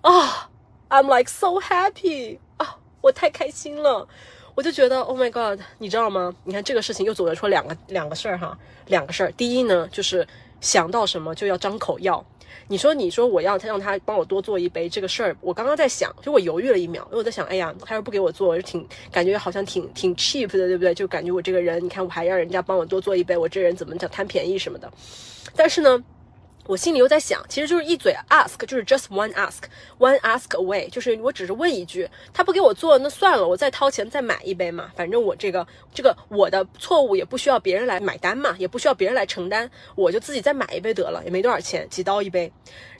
啊，I'm like so happy 啊，我太开心了，我就觉得 Oh my God，你知道吗？你看这个事情又总结出两个两个事儿哈，两个事儿。第一呢，就是。想到什么就要张口要。你说，你说我要他让他帮我多做一杯这个事儿，我刚刚在想，就我犹豫了一秒，因为我在想，哎呀，他要不给我做，我就挺感觉好像挺挺 cheap 的，对不对？就感觉我这个人，你看我还让人家帮我多做一杯，我这人怎么叫贪便宜什么的？但是呢。我心里又在想，其实就是一嘴 ask，就是 just one ask，one ask away，就是我只是问一句，他不给我做，那算了，我再掏钱再买一杯嘛，反正我这个这个我的错误也不需要别人来买单嘛，也不需要别人来承担，我就自己再买一杯得了，也没多少钱，几刀一杯。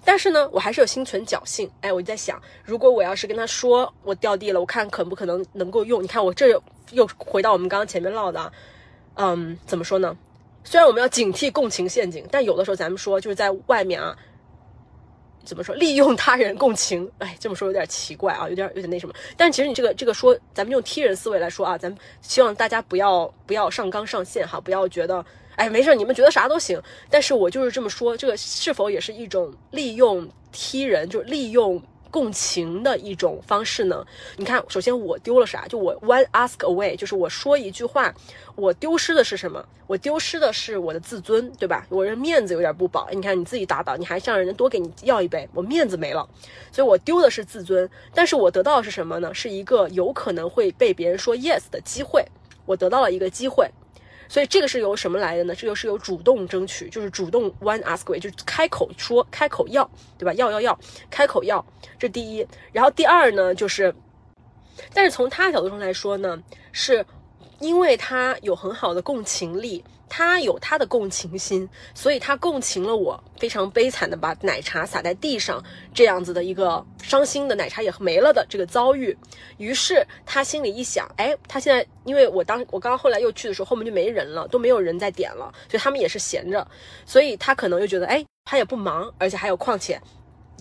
但是呢，我还是有心存侥幸，哎，我就在想，如果我要是跟他说我掉地了，我看可不可能能够用？你看我这又回到我们刚刚前面唠的，嗯，怎么说呢？虽然我们要警惕共情陷阱，但有的时候咱们说就是在外面啊，怎么说利用他人共情？哎，这么说有点奇怪啊，有点有点那什么。但其实你这个这个说，咱们用踢人思维来说啊，咱们希望大家不要不要上纲上线哈，不要觉得哎没事，你们觉得啥都行。但是我就是这么说，这个是否也是一种利用踢人，就利用？共情的一种方式呢？你看，首先我丢了啥？就我 one ask away，就是我说一句话，我丢失的是什么？我丢失的是我的自尊，对吧？我这面子有点不保。你看你自己打倒，你还向人家多给你要一杯，我面子没了，所以我丢的是自尊。但是我得到的是什么呢？是一个有可能会被别人说 yes 的机会。我得到了一个机会。所以这个是由什么来的呢？这个是由主动争取，就是主动 one ask way，就是开口说，开口要，对吧？要要要，开口要，这第一。然后第二呢，就是，但是从他的角度上来说呢，是因为他有很好的共情力。他有他的共情心，所以他共情了我非常悲惨的把奶茶洒在地上这样子的一个伤心的奶茶也没了的这个遭遇。于是他心里一想，哎，他现在因为我当我刚刚后来又去的时候，后面就没人了，都没有人在点了，所以他们也是闲着，所以他可能又觉得，哎，他也不忙，而且还有况且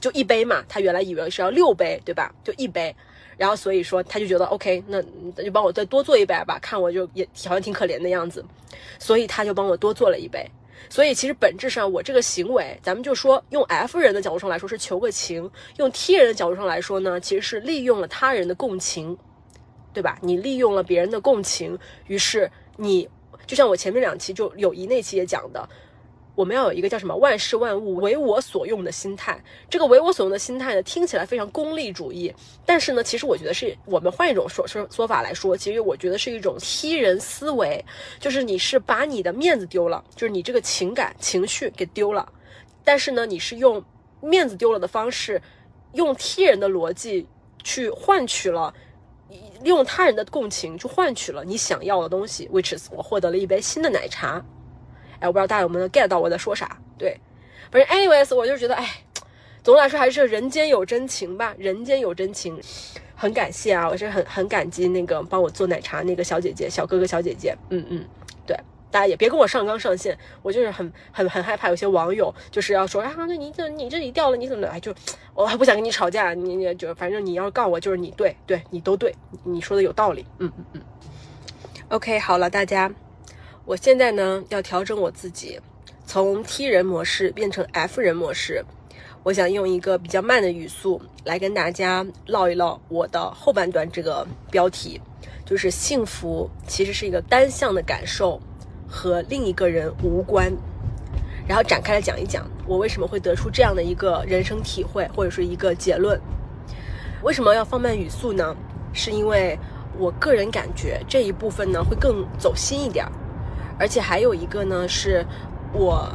就一杯嘛，他原来以为是要六杯，对吧？就一杯。然后所以说他就觉得 OK，那那就帮我再多做一杯吧，看我就也好像挺可怜的样子，所以他就帮我多做了一杯。所以其实本质上我这个行为，咱们就说用 F 人的角度上来说是求个情，用 T 人的角度上来说呢，其实是利用了他人的共情，对吧？你利用了别人的共情，于是你就像我前面两期就友谊那期也讲的。我们要有一个叫什么“万事万物为我所用”的心态。这个“为我所用”的心态呢，听起来非常功利主义，但是呢，其实我觉得是我们换一种说说说法来说，其实我觉得是一种踢人思维，就是你是把你的面子丢了，就是你这个情感情绪给丢了，但是呢，你是用面子丢了的方式，用踢人的逻辑去换取了，用他人的共情去换取了你想要的东西，which is 我获得了一杯新的奶茶。我不知道大家有没有 get 到我在说啥？对，反正 anyways，我就觉得，哎，总的来说还是人间有真情吧，人间有真情，很感谢啊，我是很很感激那个帮我做奶茶那个小姐姐、小哥哥、小姐姐，嗯嗯，对，大家也别跟我上纲上线，我就是很很很害怕有些网友就是要说啊，那你这你这里掉了，你怎么哎就我还不想跟你吵架，你你就反正你要告我就是你对对你都对，你说的有道理，嗯嗯嗯。OK，好了，大家，我现在呢要调整我自己，从 T 人模式变成 F 人模式。我想用一个比较慢的语速来跟大家唠一唠我的后半段这个标题，就是幸福其实是一个单向的感受，和另一个人无关。然后展开来讲一讲，我为什么会得出这样的一个人生体会或者是一个结论。为什么要放慢语速呢？是因为我个人感觉这一部分呢会更走心一点儿，而且还有一个呢是我。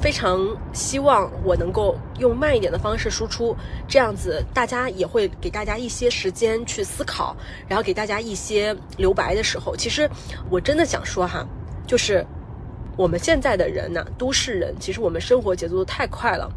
非常希望我能够用慢一点的方式输出，这样子大家也会给大家一些时间去思考，然后给大家一些留白的时候。其实我真的想说哈，就是我们现在的人呢，都市人，其实我们生活节奏太快了。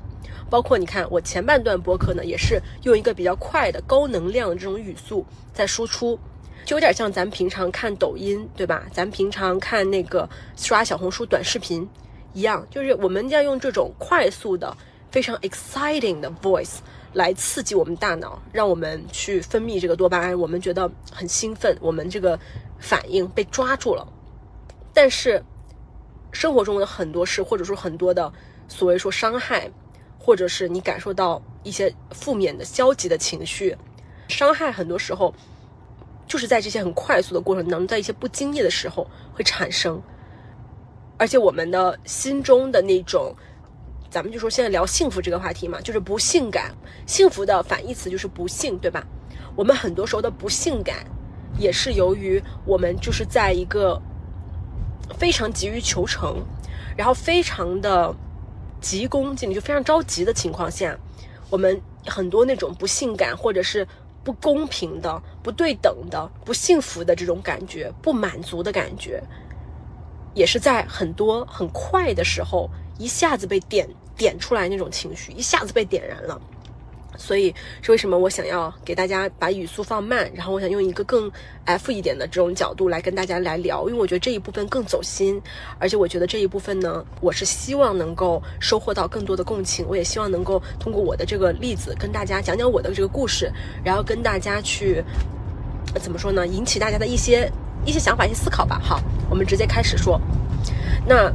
包括你看我前半段播客呢，也是用一个比较快的高能量的这种语速在输出，就有点像咱们平常看抖音，对吧？咱们平常看那个刷小红书短视频。一样，就是我们要用这种快速的、非常 exciting 的 voice 来刺激我们大脑，让我们去分泌这个多巴胺，我们觉得很兴奋，我们这个反应被抓住了。但是生活中的很多事，或者说很多的所谓说伤害，或者是你感受到一些负面的、消极的情绪，伤害很多时候就是在这些很快速的过程当中，在一些不经意的时候会产生。而且我们的心中的那种，咱们就说现在聊幸福这个话题嘛，就是不幸感。幸福的反义词就是不幸，对吧？我们很多时候的不幸感，也是由于我们就是在一个非常急于求成，然后非常的急功近利，就非常着急的情况下，我们很多那种不幸感，或者是不公平的、不对等的、不幸福的这种感觉，不满足的感觉。也是在很多很快的时候，一下子被点点出来那种情绪，一下子被点燃了。所以是为什么我想要给大家把语速放慢，然后我想用一个更 F 一点的这种角度来跟大家来聊，因为我觉得这一部分更走心，而且我觉得这一部分呢，我是希望能够收获到更多的共情，我也希望能够通过我的这个例子跟大家讲讲我的这个故事，然后跟大家去怎么说呢，引起大家的一些。一些想法、一些思考吧。好，我们直接开始说。那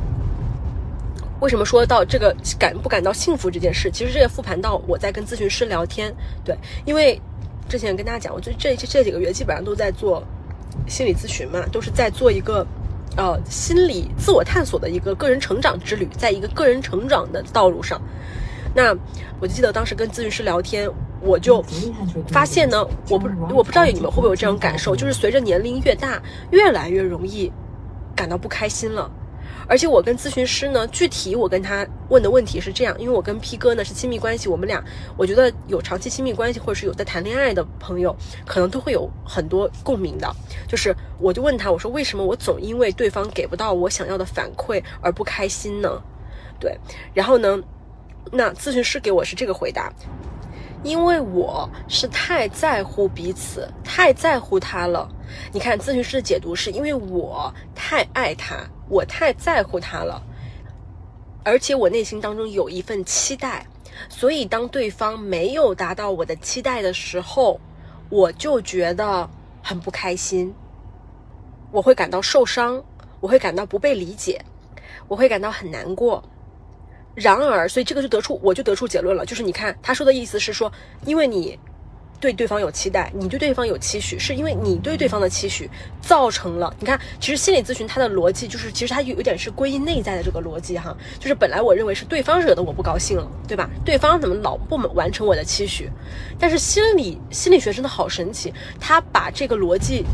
为什么说到这个感不感到幸福这件事？其实这也复盘到我在跟咨询师聊天。对，因为之前跟大家讲，我就这这几个月基本上都在做心理咨询嘛，都是在做一个呃心理自我探索的一个个人成长之旅，在一个个人成长的道路上。那我就记得当时跟咨询师聊天。我就发现呢，我不我不知道你们会不会有这种感受，就是随着年龄越大，越来越容易感到不开心了。而且我跟咨询师呢，具体我跟他问的问题是这样，因为我跟 P 哥呢是亲密关系，我们俩我觉得有长期亲密关系或者是有在谈恋爱的朋友，可能都会有很多共鸣的。就是我就问他，我说为什么我总因为对方给不到我想要的反馈而不开心呢？对，然后呢，那咨询师给我是这个回答。因为我是太在乎彼此，太在乎他了。你看，咨询师的解读是因为我太爱他，我太在乎他了，而且我内心当中有一份期待，所以当对方没有达到我的期待的时候，我就觉得很不开心，我会感到受伤，我会感到不被理解，我会感到很难过。然而，所以这个就得出，我就得出结论了，就是你看他说的意思是说，因为你对对方有期待，你对对方有期许，是因为你对对方的期许造成了。你看，其实心理咨询它的逻辑就是，其实它有一点是归因内在的这个逻辑哈，就是本来我认为是对方惹得我不高兴了，对吧？对方怎么老不完成我的期许？但是心理心理学真的好神奇，他把这个逻辑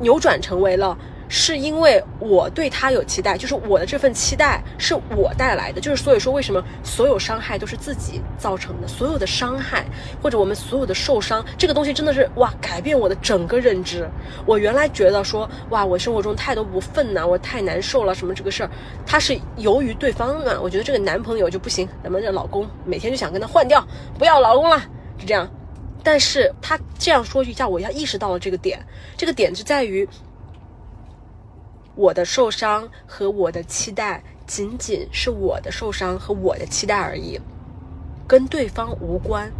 扭转成为了。是因为我对他有期待，就是我的这份期待是我带来的，就是所以说为什么所有伤害都是自己造成的，所有的伤害或者我们所有的受伤，这个东西真的是哇，改变我的整个认知。我原来觉得说哇，我生活中太多不忿呐，我太难受了，什么这个事儿，他是由于对方啊，我觉得这个男朋友就不行，咱们这老公每天就想跟他换掉，不要老公了，就这样。但是他这样说一下，我要意识到了这个点，这个点就在于。我的受伤和我的期待仅仅是我的受伤和我的期待而已，跟对方无关。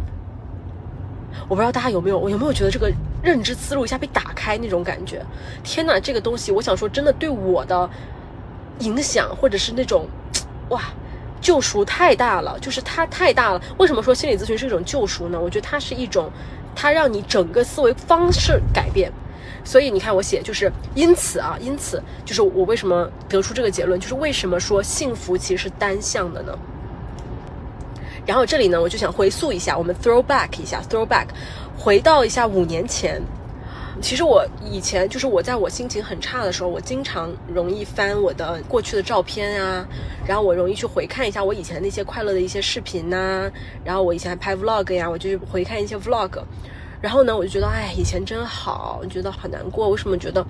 我不知道大家有没有，我有没有觉得这个认知思路一下被打开那种感觉？天哪，这个东西，我想说，真的对我的影响或者是那种，哇，救赎太大了，就是它太大了。为什么说心理咨询是一种救赎呢？我觉得它是一种，它让你整个思维方式改变。所以你看我写，就是因此啊，因此就是我为什么得出这个结论，就是为什么说幸福其实是单向的呢？然后这里呢，我就想回溯一下，我们 throw back 一下，throw back，回到一下五年前。其实我以前就是我在我心情很差的时候，我经常容易翻我的过去的照片啊，然后我容易去回看一下我以前那些快乐的一些视频呐，然后我以前还拍 vlog 呀，我就回看一些 vlog。然后呢，我就觉得，哎，以前真好，觉得好难过。为什么觉得，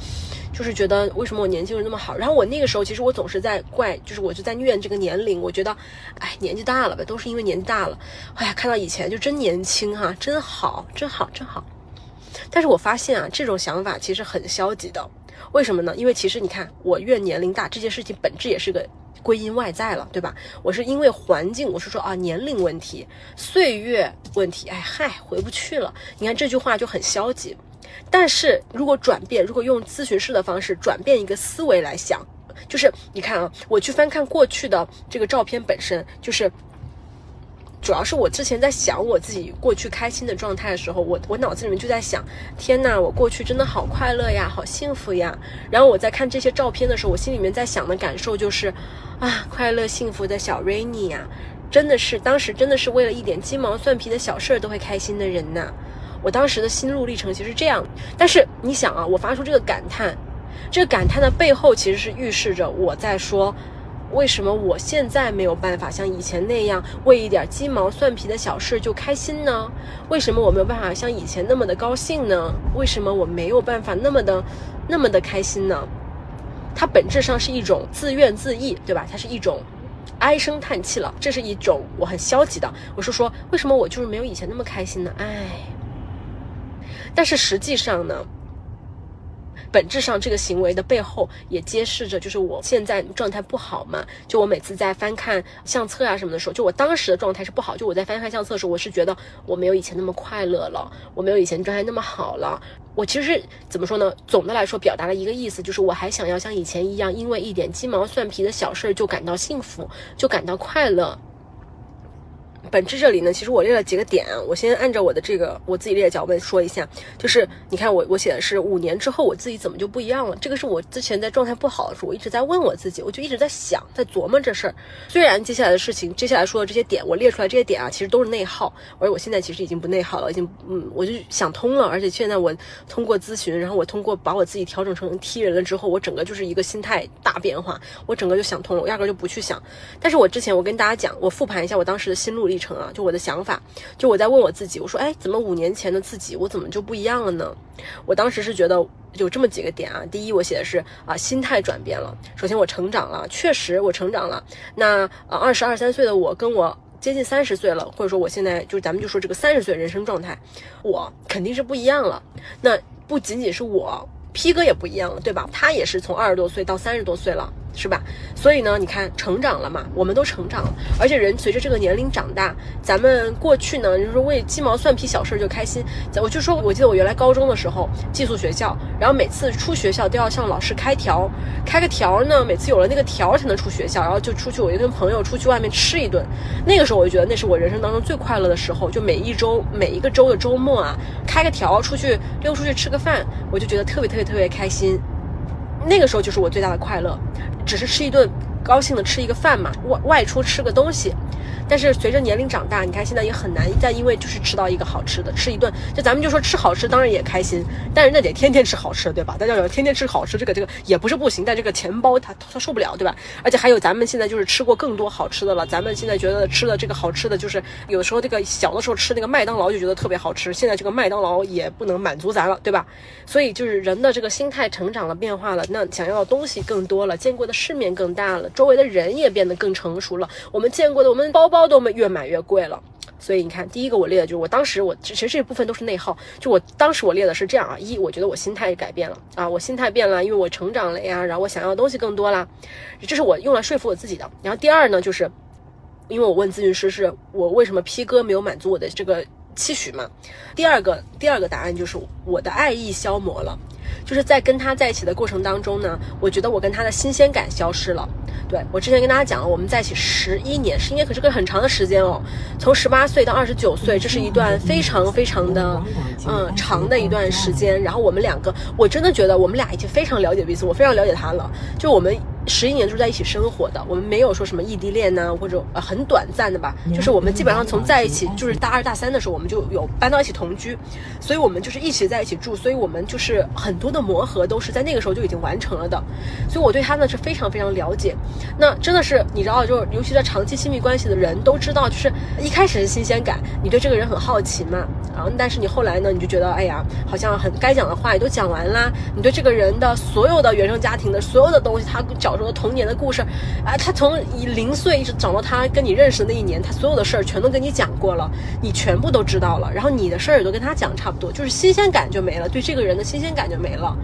就是觉得为什么我年轻人那么好？然后我那个时候，其实我总是在怪，就是我就在怨这个年龄。我觉得，哎，年纪大了吧，都是因为年纪大了。哎呀，看到以前就真年轻哈，真好，真好，真好。但是我发现啊，这种想法其实很消极的。为什么呢？因为其实你看，我怨年龄大这件事情本质也是个。归因外在了，对吧？我是因为环境，我是说啊，年龄问题、岁月问题，哎嗨，回不去了。你看这句话就很消极。但是如果转变，如果用咨询师的方式转变一个思维来想，就是你看啊，我去翻看过去的这个照片本身，就是。主要是我之前在想我自己过去开心的状态的时候，我我脑子里面就在想，天呐，我过去真的好快乐呀，好幸福呀。然后我在看这些照片的时候，我心里面在想的感受就是，啊，快乐幸福的小 Rainy 呀，真的是当时真的是为了一点鸡毛蒜皮的小事儿都会开心的人呐。我当时的心路历程其实是这样。但是你想啊，我发出这个感叹，这个感叹的背后其实是预示着我在说。为什么我现在没有办法像以前那样为一点鸡毛蒜皮的小事就开心呢？为什么我没有办法像以前那么的高兴呢？为什么我没有办法那么的那么的开心呢？它本质上是一种自怨自艾，对吧？它是一种唉声叹气了，这是一种我很消极的。我是说，为什么我就是没有以前那么开心呢？唉，但是实际上呢？本质上，这个行为的背后也揭示着，就是我现在状态不好嘛。就我每次在翻看相册啊什么的时候，就我当时的状态是不好。就我在翻看相册的时候，我是觉得我没有以前那么快乐了，我没有以前状态那么好了。我其实怎么说呢？总的来说，表达了一个意思，就是我还想要像以前一样，因为一点鸡毛蒜皮的小事就感到幸福，就感到快乐。本质这里呢，其实我列了几个点，我先按照我的这个我自己列的脚本说一下。就是你看我我写的是五年之后我自己怎么就不一样了？这个是我之前在状态不好的时候，我一直在问我自己，我就一直在想，在琢磨这事儿。虽然接下来的事情，接下来说的这些点，我列出来这些点啊，其实都是内耗，而我现在其实已经不内耗了，已经嗯，我就想通了。而且现在我通过咨询，然后我通过把我自己调整成 T 人了之后，我整个就是一个心态大变化，我整个就想通了，我压根就不去想。但是我之前我跟大家讲，我复盘一下我当时的心路历程。啊，就我的想法，就我在问我自己，我说，哎，怎么五年前的自己，我怎么就不一样了呢？我当时是觉得有这么几个点啊。第一，我写的是啊，心态转变了。首先，我成长了，确实我成长了。那呃，二十二三岁的我，跟我接近三十岁了，或者说我现在就咱们就说这个三十岁人生状态，我肯定是不一样了。那不仅仅是我，P 哥也不一样了，对吧？他也是从二十多岁到三十多岁了。是吧？所以呢，你看成长了嘛，我们都成长了，而且人随着这个年龄长大，咱们过去呢，就是为鸡毛蒜皮小事就开心。我就说，我记得我原来高中的时候寄宿学校，然后每次出学校都要向老师开条，开个条呢，每次有了那个条才能出学校，然后就出去，我就跟朋友出去外面吃一顿。那个时候我就觉得那是我人生当中最快乐的时候，就每一周每一个周的周末啊，开个条出去溜出去吃个饭，我就觉得特别特别特别开心。那个时候就是我最大的快乐。只是吃一顿高兴的吃一个饭嘛，外外出吃个东西。但是随着年龄长大，你看现在也很难再因为就是吃到一个好吃的，吃一顿，就咱们就说吃好吃，当然也开心，但是那得天天吃好吃，对吧？大家要天天吃好吃，这个这个也不是不行，但这个钱包它它受不了，对吧？而且还有咱们现在就是吃过更多好吃的了，咱们现在觉得吃的这个好吃的，就是有时候这个小的时候吃那个麦当劳就觉得特别好吃，现在这个麦当劳也不能满足咱了，对吧？所以就是人的这个心态成长了，变化了，那想要的东西更多了，见过的世面更大了，周围的人也变得更成熟了，我们见过的我们包。包都没越买越贵了，所以你看，第一个我列的就是我当时我其实这部分都是内耗，就我当时我列的是这样啊，一我觉得我心态改变了啊，我心态变了，因为我成长了呀，然后我想要的东西更多啦，这是我用来说服我自己的。然后第二呢，就是因为我问咨询师是我为什么 P 哥没有满足我的这个期许嘛，第二个第二个答案就是我的爱意消磨了。就是在跟他在一起的过程当中呢，我觉得我跟他的新鲜感消失了。对我之前跟大家讲了，我们在一起十一年，十一年可是个很长的时间哦。从十八岁到二十九岁，这是一段非常非常的嗯长的一段时间。然后我们两个，我真的觉得我们俩已经非常了解彼此，我非常了解他了。就我们。十一年就是在一起生活的，我们没有说什么异地恋呐，或者呃很短暂的吧，就是我们基本上从在一起就是大二大三的时候，我们就有搬到一起同居，所以我们就是一起在一起住，所以我们就是很多的磨合都是在那个时候就已经完成了的，所以我对他呢是非常非常了解。那真的是你知道，就是尤其在长期亲密关系的人都知道，就是一开始是新鲜感，你对这个人很好奇嘛，然后但是你后来呢，你就觉得哎呀，好像很该讲的话也都讲完啦，你对这个人的所有的原生家庭的所有的东西，他讲。我说童年的故事，啊，他从零岁一直长到他跟你认识的那一年，他所有的事儿全都跟你讲过了，你全部都知道了。然后你的事儿也都跟他讲差不多，就是新鲜感就没了，对这个人的新鲜感就没了。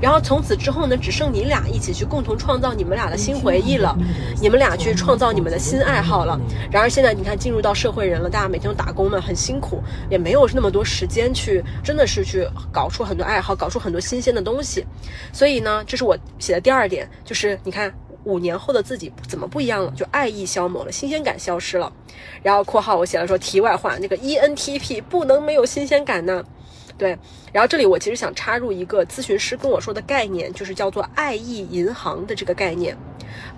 然后从此之后呢，只剩你俩一起去共同创造你们俩的新回忆了，你们俩去创造你们的新爱好了。然而现在你看，进入到社会人了，大家每天都打工嘛，很辛苦，也没有那么多时间去，真的是去搞出很多爱好，搞出很多新鲜的东西。所以呢，这是我写的第二点，就是你看五年后的自己怎么不一样了，就爱意消磨了，新鲜感消失了。然后括号我写了说题外话，那个 ENTP 不能没有新鲜感呢。对，然后这里我其实想插入一个咨询师跟我说的概念，就是叫做爱意银行的这个概念。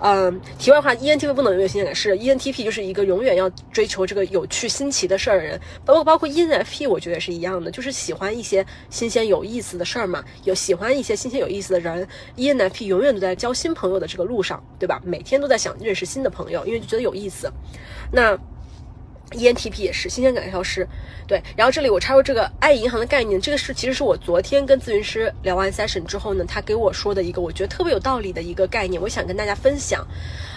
嗯，题外话，ENTP 不能有新鲜感，是 ENTP 就是一个永远要追求这个有趣新奇的事儿的人，包括包括 ENFP，我觉得也是一样的，就是喜欢一些新鲜有意思的事儿嘛，有喜欢一些新鲜有意思的人，ENFP 永远都在交新朋友的这个路上，对吧？每天都在想认识新的朋友，因为就觉得有意思。那 ENTP 也是新鲜感消失，对。然后这里我插入这个爱银行的概念，这个是其实是我昨天跟咨询师聊完 session 之后呢，他给我说的一个我觉得特别有道理的一个概念，我想跟大家分享。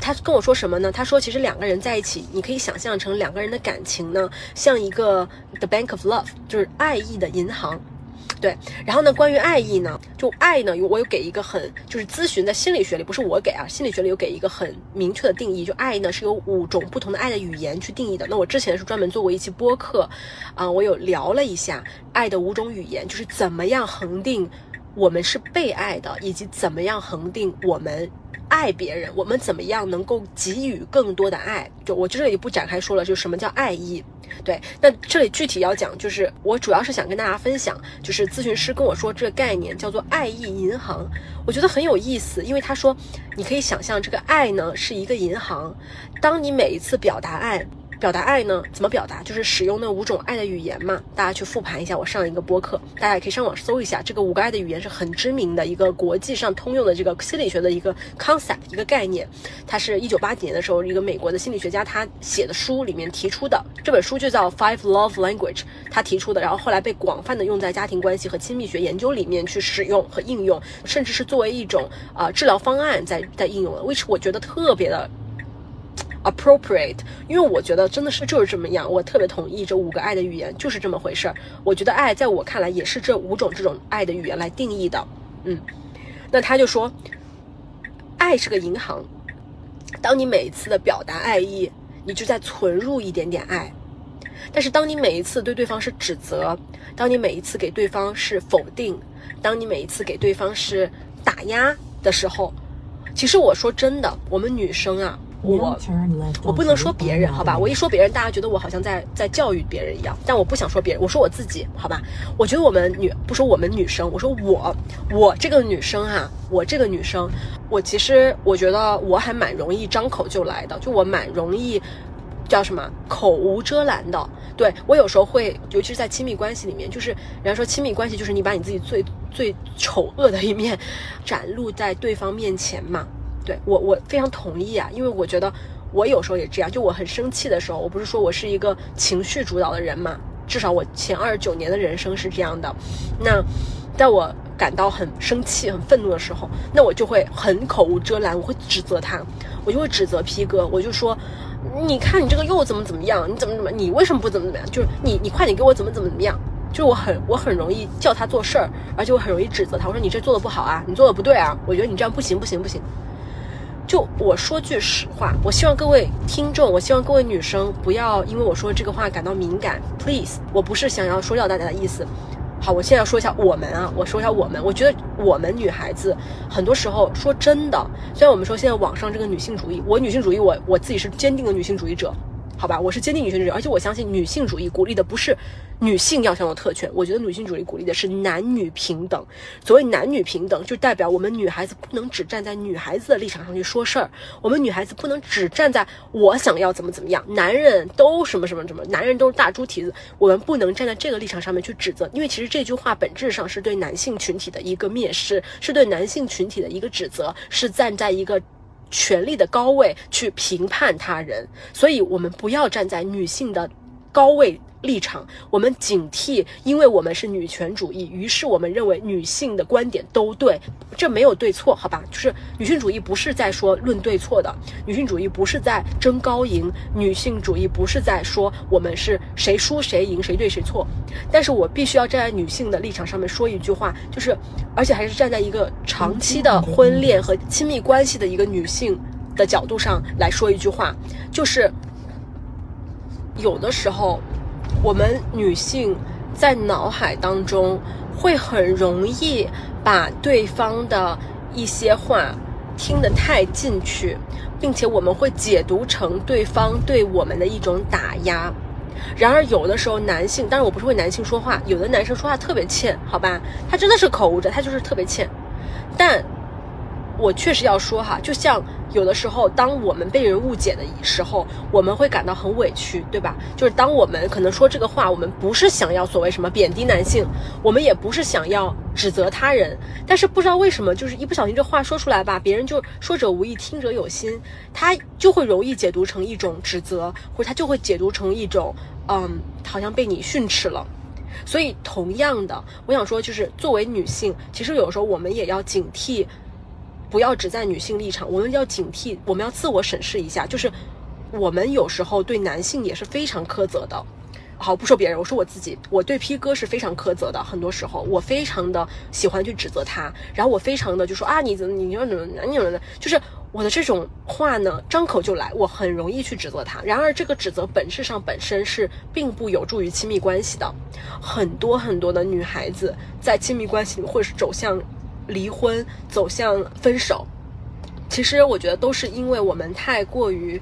他跟我说什么呢？他说其实两个人在一起，你可以想象成两个人的感情呢，像一个 the bank of love，就是爱意的银行。对，然后呢？关于爱意呢？就爱呢？我有给一个很就是咨询在心理学里，不是我给啊，心理学里有给一个很明确的定义。就爱呢是有五种不同的爱的语言去定义的。那我之前是专门做过一期播客，啊，我有聊了一下爱的五种语言，就是怎么样恒定我们是被爱的，以及怎么样恒定我们。爱别人，我们怎么样能够给予更多的爱？就我这里不展开说了，就什么叫爱意？对，那这里具体要讲，就是我主要是想跟大家分享，就是咨询师跟我说这个概念叫做爱意银行，我觉得很有意思，因为他说你可以想象这个爱呢是一个银行，当你每一次表达爱。表达爱呢？怎么表达？就是使用那五种爱的语言嘛。大家去复盘一下我上一个播客，大家也可以上网搜一下。这个五个爱的语言是很知名的一个国际上通用的这个心理学的一个 concept 一个概念。它是一九八几年的时候，一个美国的心理学家他写的书里面提出的。这本书就叫 Five Love Language，他提出的，然后后来被广泛的用在家庭关系和亲密学研究里面去使用和应用，甚至是作为一种啊治疗方案在在应用了。which 我觉得特别的。appropriate，因为我觉得真的是就是这么样，我特别同意这五个爱的语言就是这么回事儿。我觉得爱在我看来也是这五种这种爱的语言来定义的。嗯，那他就说，爱是个银行，当你每一次的表达爱意，你就在存入一点点爱；但是当你每一次对对方是指责，当你每一次给对方是否定，当你每一次给对方是打压的时候，其实我说真的，我们女生啊。我我不能说别人，好吧？我一说别人，大家觉得我好像在在教育别人一样。但我不想说别人，我说我自己，好吧？我觉得我们女不说我们女生，我说我我这个女生哈，我这个女生，我其实我觉得我还蛮容易张口就来的，就我蛮容易叫什么口无遮拦的。对我有时候会，尤其是在亲密关系里面，就是人家说亲密关系就是你把你自己最最丑恶的一面 (laughs) 展露在对方面前嘛。对我，我非常同意啊，因为我觉得我有时候也这样，就我很生气的时候，我不是说我是一个情绪主导的人嘛，至少我前二十九年的人生是这样的。那在我感到很生气、很愤怒的时候，那我就会很口无遮拦，我会指责他，我就会指责 P 哥，我就说，你看你这个又怎么怎么样？你怎么怎么？你为什么不怎么怎么样？就是你你快点给我怎么怎么怎么样？就是我很我很容易叫他做事儿，而且我很容易指责他。我说你这做的不好啊，你做的不对啊，我觉得你这样不行不行不行。就我说句实话，我希望各位听众，我希望各位女生不要因为我说这个话感到敏感，please。我不是想要说教大家的意思。好，我现在要说一下我们啊，我说一下我们。我觉得我们女孩子很多时候说真的，虽然我们说现在网上这个女性主义，我女性主义，我我自己是坚定的女性主义者。好吧，我是坚定女性主义，而且我相信女性主义鼓励的不是女性要享有特权，我觉得女性主义鼓励的是男女平等。所谓男女平等，就代表我们女孩子不能只站在女孩子的立场上去说事儿，我们女孩子不能只站在我想要怎么怎么样，男人都什么什么什么，男人都是大猪蹄子，我们不能站在这个立场上面去指责，因为其实这句话本质上是对男性群体的一个蔑视，是对男性群体的一个指责，是站在一个。权力的高位去评判他人，所以我们不要站在女性的高位立场，我们警惕，因为我们是女权主义，于是我们认为女性的观点都对，这没有对错，好吧？就是女性主义不是在说论对错的，女性主义不是在争高赢，女性主义不是在说我们是谁输谁赢谁对谁错，但是我必须要站在女性的立场上面说一句话，就是，而且还是站在一个长期的婚恋和亲密关系的一个女性的角度上来说一句话，就是有的时候。我们女性在脑海当中会很容易把对方的一些话听得太进去，并且我们会解读成对方对我们的一种打压。然而，有的时候男性，当然我不是为男性说话，有的男生说话特别欠，好吧，他真的是口无遮，他就是特别欠。但我确实要说哈，就像。有的时候，当我们被人误解的时候，我们会感到很委屈，对吧？就是当我们可能说这个话，我们不是想要所谓什么贬低男性，我们也不是想要指责他人，但是不知道为什么，就是一不小心这话说出来吧，别人就说者无意，听者有心，他就会容易解读成一种指责，或者他就会解读成一种，嗯，好像被你训斥了。所以，同样的，我想说，就是作为女性，其实有时候我们也要警惕。不要只在女性立场，我们要警惕，我们要自我审视一下，就是我们有时候对男性也是非常苛责的。好，不说别人，我说我自己，我对 P 哥是非常苛责的。很多时候，我非常的喜欢去指责他，然后我非常的就说啊，你怎么，你要怎么，你怎么的，就是我的这种话呢，张口就来，我很容易去指责他。然而，这个指责本质上本身是并不有助于亲密关系的。很多很多的女孩子在亲密关系里面，或者是走向。离婚走向分手，其实我觉得都是因为我们太过于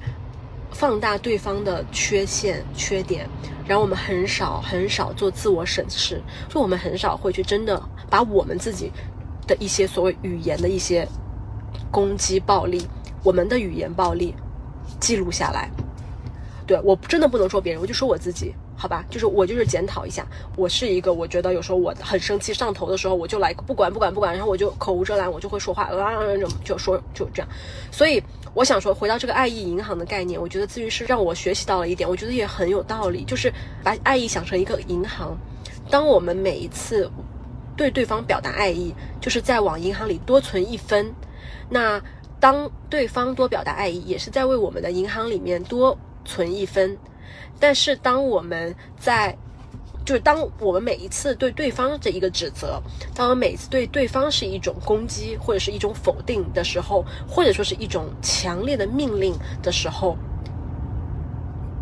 放大对方的缺陷、缺点，然后我们很少很少做自我审视，就我们很少会去真的把我们自己的一些所谓语言的一些攻击、暴力，我们的语言暴力记录下来。对我真的不能说别人，我就说我自己。好吧，就是我就是检讨一下，我是一个，我觉得有时候我很生气上头的时候，我就来不管不管不管，然后我就口无遮拦，我就会说话，啊，就就说就这样。所以我想说，回到这个爱意银行的概念，我觉得咨询师让我学习到了一点，我觉得也很有道理，就是把爱意想成一个银行，当我们每一次对对方表达爱意，就是在往银行里多存一分，那当对方多表达爱意，也是在为我们的银行里面多存一分。但是，当我们在，就是当我们每一次对对方的一个指责，当我们每次对对方是一种攻击或者是一种否定的时候，或者说是一种强烈的命令的时候，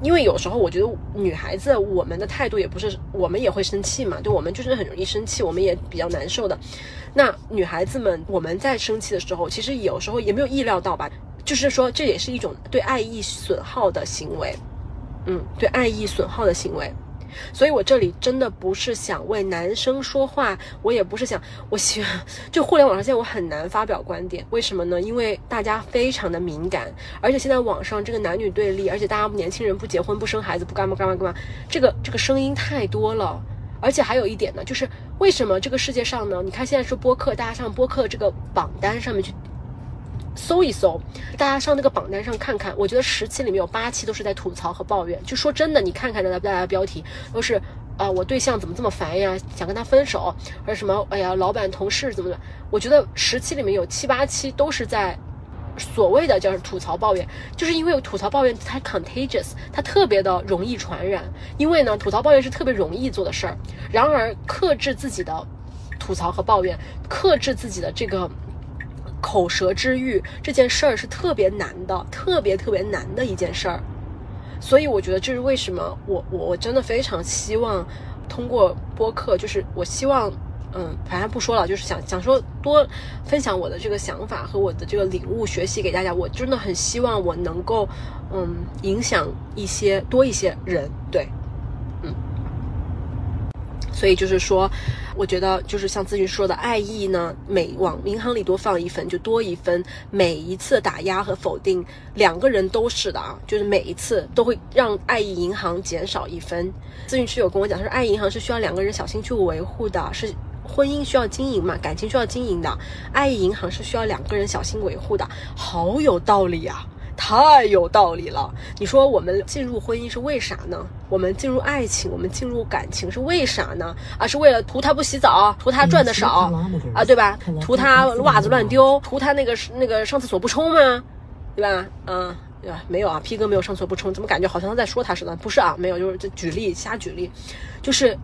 因为有时候我觉得女孩子我们的态度也不是，我们也会生气嘛，对我们就是很容易生气，我们也比较难受的。那女孩子们我们在生气的时候，其实有时候也没有意料到吧，就是说这也是一种对爱意损耗的行为。嗯，对爱意损耗的行为，所以我这里真的不是想为男生说话，我也不是想，我希望就互联网上现在我很难发表观点，为什么呢？因为大家非常的敏感，而且现在网上这个男女对立，而且大家年轻人不结婚不生孩子不干嘛干嘛干嘛，这个这个声音太多了，而且还有一点呢，就是为什么这个世界上呢？你看现在说播客，大家上播客这个榜单上面去。搜一搜，大家上那个榜单上看看，我觉得十期里面有八期都是在吐槽和抱怨。就说真的，你看看大家大家标题都是啊，我对象怎么这么烦呀，想跟他分手，或者什么，哎呀，老板同事怎么的？我觉得十期里面有七八期都是在所谓的叫吐槽抱怨，就是因为吐槽抱怨它 contagious，它特别的容易传染。因为呢，吐槽抱怨是特别容易做的事儿。然而，克制自己的吐槽和抱怨，克制自己的这个口舌之欲，这件事儿是特别难的，特别特别难的一件事儿。所以，我觉得这是为什么我我我真的非常希望通过播客，就是我希望。嗯，反正不说了，就是想想说多分享我的这个想法和我的这个领悟学习给大家。我真的很希望我能够，嗯，影响一些多一些人，对，所以就是说，我觉得就是像咨询说的，爱意呢，每往银行里多放一分就多一分。每一次打压和否定，两个人都是的啊，就是每一次都会让爱意银行减少一分。咨询师有跟我讲，他说爱意银行是需要两个人小心去维护的，是。婚姻需要经营嘛，感情需要经营的，爱意银行是需要两个人小心维护的，好有道理啊，太有道理了。你说我们进入婚姻是为啥呢？我们进入爱情，我们进入感情是为啥呢？啊，是为了图他不洗澡，图他赚的少啊，对吧？图他袜子乱丢，图他那个那个上厕所不冲吗？对吧？嗯，对吧？没有啊，P 哥没有上厕所不冲，怎么感觉好像在说他似的？不是啊，没有，就是举例瞎举例，就是。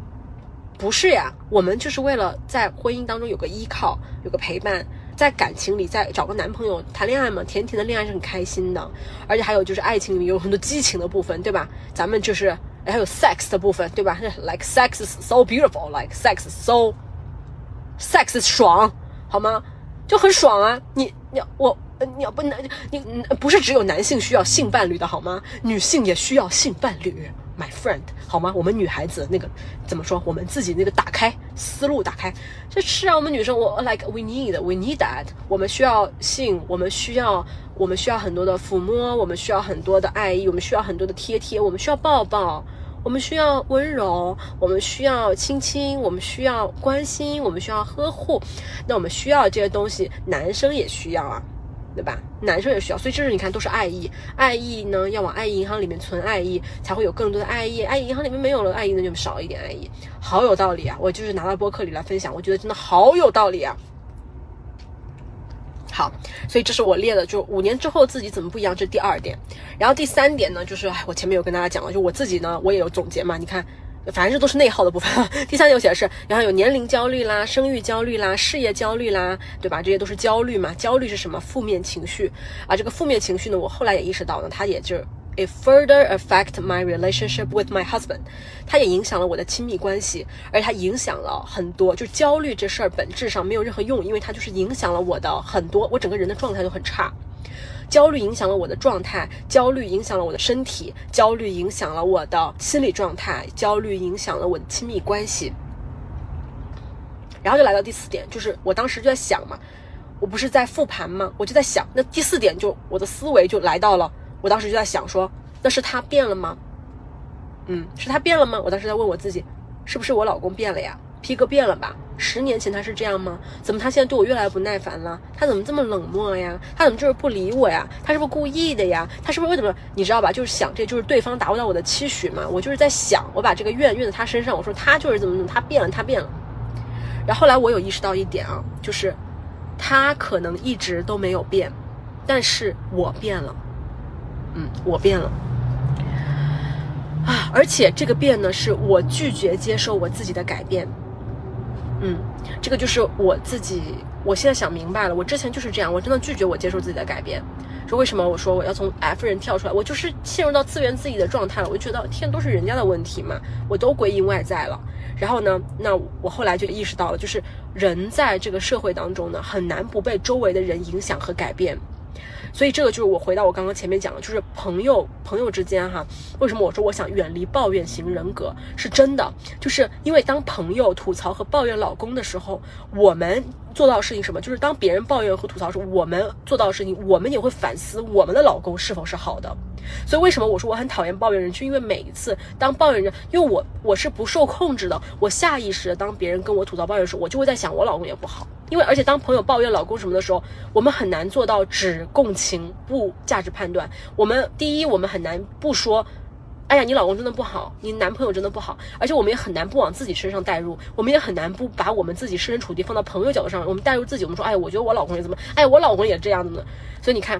不是呀，我们就是为了在婚姻当中有个依靠，有个陪伴，在感情里再找个男朋友谈恋爱嘛，甜甜的恋爱是很开心的，而且还有就是爱情里面有很多激情的部分，对吧？咱们就是还有 sex 的部分，对吧？Like sex is so beautiful，like sex so，sex 爽，好吗？就很爽啊！你你我你要不男你不是只有男性需要性伴侣的好吗？女性也需要性伴侣。My friend，好吗？我们女孩子那个怎么说？我们自己那个打开思路，打开。这是啊，我们女生，我 like we need，we need that。我们需要性，我们需要，我们需要很多的抚摸，我们需要很多的爱意，我们需要很多的贴贴，我们需要抱抱，我们需要温柔，我们需要亲亲，我们需要关心，我们需要呵护。那我们需要这些东西，男生也需要啊。对吧？男生也需要，所以这是你看都是爱意，爱意呢要往爱意银行里面存爱意，才会有更多的爱意。爱意银行里面没有了爱意，那就少一点爱意，好有道理啊！我就是拿到播客里来分享，我觉得真的好有道理啊。好，所以这是我列的，就五年之后自己怎么不一样，这第二点。然后第三点呢，就是我前面有跟大家讲了，就我自己呢，我也有总结嘛，你看。反正这都是内耗的部分。(laughs) 第三点我写的是，然后有年龄焦虑啦、生育焦虑啦、事业焦虑啦，对吧？这些都是焦虑嘛。焦虑是什么？负面情绪啊。这个负面情绪呢，我后来也意识到呢，它也就 it further affect my relationship with my husband，它也影响了我的亲密关系，而且它影响了很多。就焦虑这事儿本质上没有任何用，因为它就是影响了我的很多，我整个人的状态都很差。焦虑影响了我的状态，焦虑影响了我的身体，焦虑影响了我的心理状态，焦虑影响了我的亲密关系。然后就来到第四点，就是我当时就在想嘛，我不是在复盘吗？我就在想，那第四点就我的思维就来到了，我当时就在想说，那是他变了吗？嗯，是他变了吗？我当时在问我自己，是不是我老公变了呀？P 哥变了吧？十年前他是这样吗？怎么他现在对我越来越不耐烦了？他怎么这么冷漠呀？他怎么就是不理我呀？他是不是故意的呀？他是不是为什么？你知道吧？就是想，这就是对方达不到我的期许嘛。我就是在想，我把这个怨怨在他身上。我说他就是怎么怎么，他变了，他变了。然后后来我有意识到一点啊，就是他可能一直都没有变，但是我变了。嗯，我变了。啊，而且这个变呢，是我拒绝接受我自己的改变。嗯，这个就是我自己，我现在想明白了，我之前就是这样，我真的拒绝我接受自己的改变。说为什么？我说我要从 F 人跳出来，我就是陷入到自怨自艾的状态了。我就觉得天都是人家的问题嘛，我都归因外在了。然后呢，那我后来就意识到了，就是人在这个社会当中呢，很难不被周围的人影响和改变。所以这个就是我回到我刚刚前面讲的，就是朋友朋友之间哈，为什么我说我想远离抱怨型人格？是真的，就是因为当朋友吐槽和抱怨老公的时候，我们。做到事情什么？就是当别人抱怨和吐槽时，我们做到的事情，我们也会反思我们的老公是否是好的。所以为什么我说我很讨厌抱怨人？就因为每一次当抱怨人，因为我我是不受控制的，我下意识的当别人跟我吐槽抱怨的时候，我就会在想我老公也不好。因为而且当朋友抱怨老公什么的时候，我们很难做到只共情不价值判断。我们第一，我们很难不说。哎呀，你老公真的不好，你男朋友真的不好，而且我们也很难不往自己身上代入，我们也很难不把我们自己设身处地放到朋友角度上，我们代入自己，我们说，哎，我觉得我老公也怎么，哎，我老公也这样的呢。所以你看，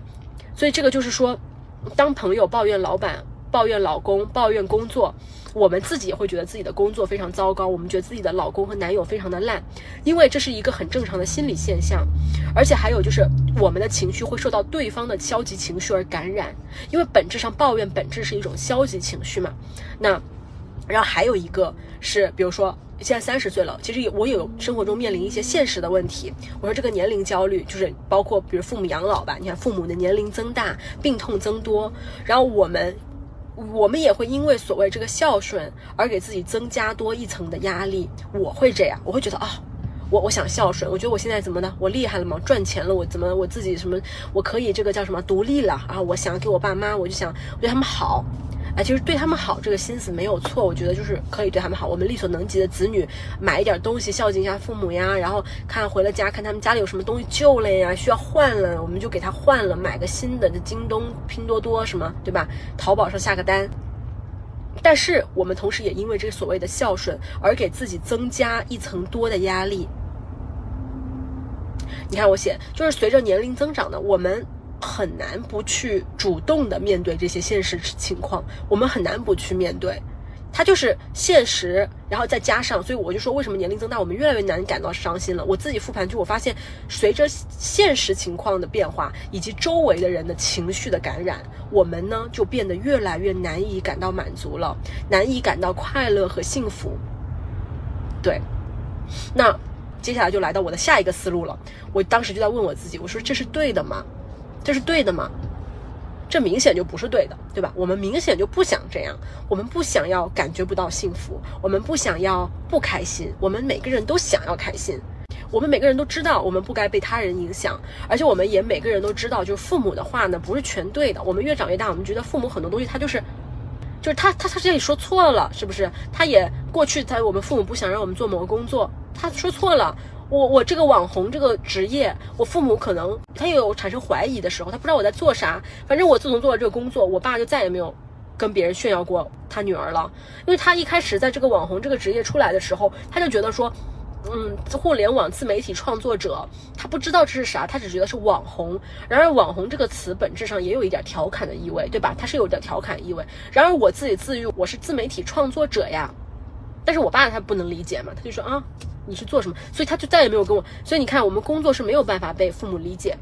所以这个就是说，当朋友抱怨老板、抱怨老公、抱怨工作。我们自己也会觉得自己的工作非常糟糕，我们觉得自己的老公和男友非常的烂，因为这是一个很正常的心理现象，而且还有就是我们的情绪会受到对方的消极情绪而感染，因为本质上抱怨本质是一种消极情绪嘛。那，然后还有一个是，比如说现在三十岁了，其实有我有生活中面临一些现实的问题，我说这个年龄焦虑就是包括比如父母养老吧，你看父母的年龄增大，病痛增多，然后我们。我们也会因为所谓这个孝顺而给自己增加多一层的压力。我会这样，我会觉得啊，我我想孝顺，我觉得我现在怎么呢？我厉害了吗？赚钱了，我怎么我自己什么？我可以这个叫什么独立了啊？我想给我爸妈，我就想我对他们好。啊，其实对他们好这个心思没有错，我觉得就是可以对他们好。我们力所能及的子女买一点东西孝敬一下父母呀，然后看回了家看他们家里有什么东西旧了呀，需要换了，我们就给他换了，买个新的。这京东、拼多多什么，对吧？淘宝上下个单。但是我们同时也因为这所谓的孝顺而给自己增加一层多的压力。你看我写，就是随着年龄增长的，我们。很难不去主动的面对这些现实情况，我们很难不去面对，它就是现实，然后再加上，所以我就说，为什么年龄增大，我们越来越难感到伤心了？我自己复盘就我发现，随着现实情况的变化，以及周围的人的情绪的感染，我们呢就变得越来越难以感到满足了，难以感到快乐和幸福。对，那接下来就来到我的下一个思路了。我当时就在问我自己，我说这是对的吗？这是对的吗？这明显就不是对的，对吧？我们明显就不想这样，我们不想要感觉不到幸福，我们不想要不开心，我们每个人都想要开心，我们每个人都知道我们不该被他人影响，而且我们也每个人都知道，就是父母的话呢不是全对的。我们越长越大，我们觉得父母很多东西他就是，就是他他他这里说错了，是不是？他也过去他我们父母不想让我们做某个工作，他说错了。我我这个网红这个职业，我父母可能他也有产生怀疑的时候，他不知道我在做啥。反正我自从做了这个工作，我爸就再也没有跟别人炫耀过他女儿了，因为他一开始在这个网红这个职业出来的时候，他就觉得说，嗯，互联网自媒体创作者，他不知道这是啥，他只觉得是网红。然而网红这个词本质上也有一点调侃的意味，对吧？它是有点调侃意味。然而我自己自喻我是自媒体创作者呀，但是我爸他不能理解嘛，他就说啊。你是做什么？所以他就再也没有跟我。所以你看，我们工作是没有办法被父母理解。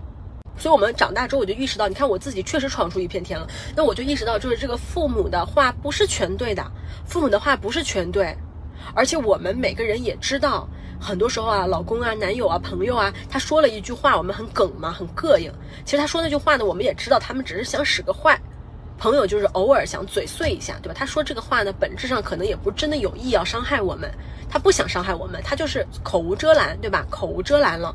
所以我们长大之后，我就意识到，你看我自己确实闯出一片天了。那我就意识到，就是这个父母的话不是全对的，父母的话不是全对。而且我们每个人也知道，很多时候啊，老公啊、男友啊、朋友啊，他说了一句话，我们很梗嘛，很膈应。其实他说那句话呢，我们也知道，他们只是想使个坏。朋友就是偶尔想嘴碎一下，对吧？他说这个话呢，本质上可能也不真的有意要伤害我们，他不想伤害我们，他就是口无遮拦，对吧？口无遮拦了，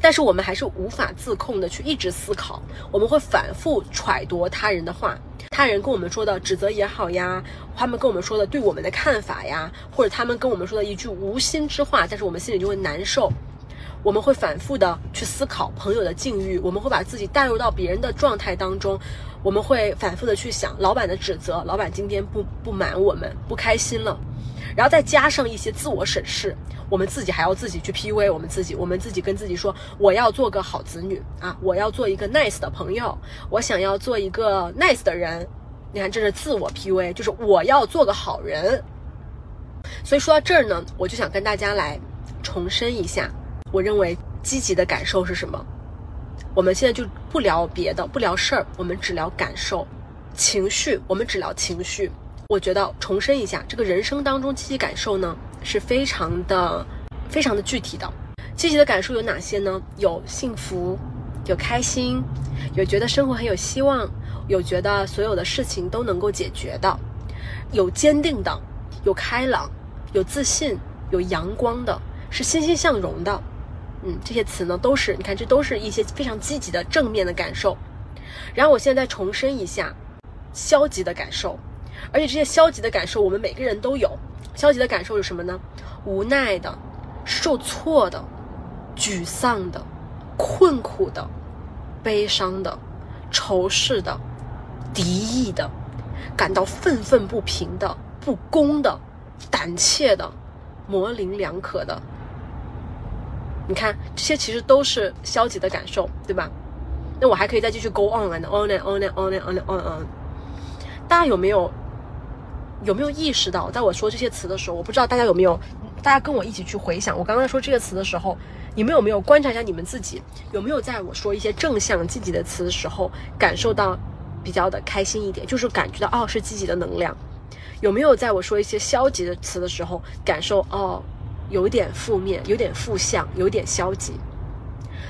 但是我们还是无法自控的去一直思考，我们会反复揣度他人的话，他人跟我们说的指责也好呀，他们跟我们说的对我们的看法呀，或者他们跟我们说的一句无心之话，但是我们心里就会难受。我们会反复的去思考朋友的境遇，我们会把自己带入到别人的状态当中，我们会反复的去想老板的指责，老板今天不不满我们，不开心了，然后再加上一些自我审视，我们自己还要自己去 PUA 我们自己，我们自己跟自己说，我要做个好子女啊，我要做一个 nice 的朋友，我想要做一个 nice 的人，你看这是自我 PUA，就是我要做个好人。所以说到这儿呢，我就想跟大家来重申一下。我认为积极的感受是什么？我们现在就不聊别的，不聊事儿，我们只聊感受、情绪。我们只聊情绪。我觉得重申一下，这个人生当中积极感受呢，是非常的、非常的具体的。积极的感受有哪些呢？有幸福，有开心，有觉得生活很有希望，有觉得所有的事情都能够解决的，有坚定的，有开朗，有自信，有阳光的，是欣欣向荣的。嗯，这些词呢，都是你看，这都是一些非常积极的正面的感受。然后我现在再重申一下，消极的感受，而且这些消极的感受，我们每个人都有。消极的感受是什么呢？无奈的、受挫的、沮丧的、困苦的、悲伤的、仇视的、敌意的、感到愤愤不平的、不公的、胆怯的、模棱两可的。你看，这些其实都是消极的感受，对吧？那我还可以再继续 go on and on and on and on and on and on。大家有没有有没有意识到，在我说这些词的时候，我不知道大家有没有，大家跟我一起去回想，我刚刚说这个词的时候，你们有没有观察一下你们自己，有没有在我说一些正向积极的词的时候，感受到比较的开心一点，就是感觉到哦是积极的能量？有没有在我说一些消极的词的时候，感受哦？有点负面，有点负向，有点消极。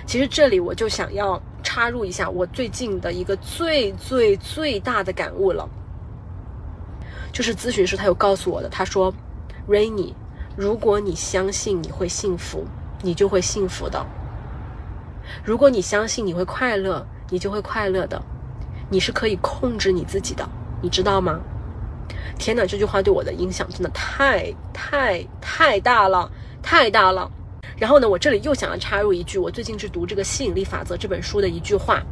其实这里我就想要插入一下我最近的一个最最最大的感悟了，就是咨询师他有告诉我的，他说：“Rainy，如果你相信你会幸福，你就会幸福的；如果你相信你会快乐，你就会快乐的。你是可以控制你自己的，你知道吗？”天哪，这句话对我的影响真的太太太大了，太大了。然后呢，我这里又想要插入一句，我最近是读这个《吸引力法则》这本书的一句话。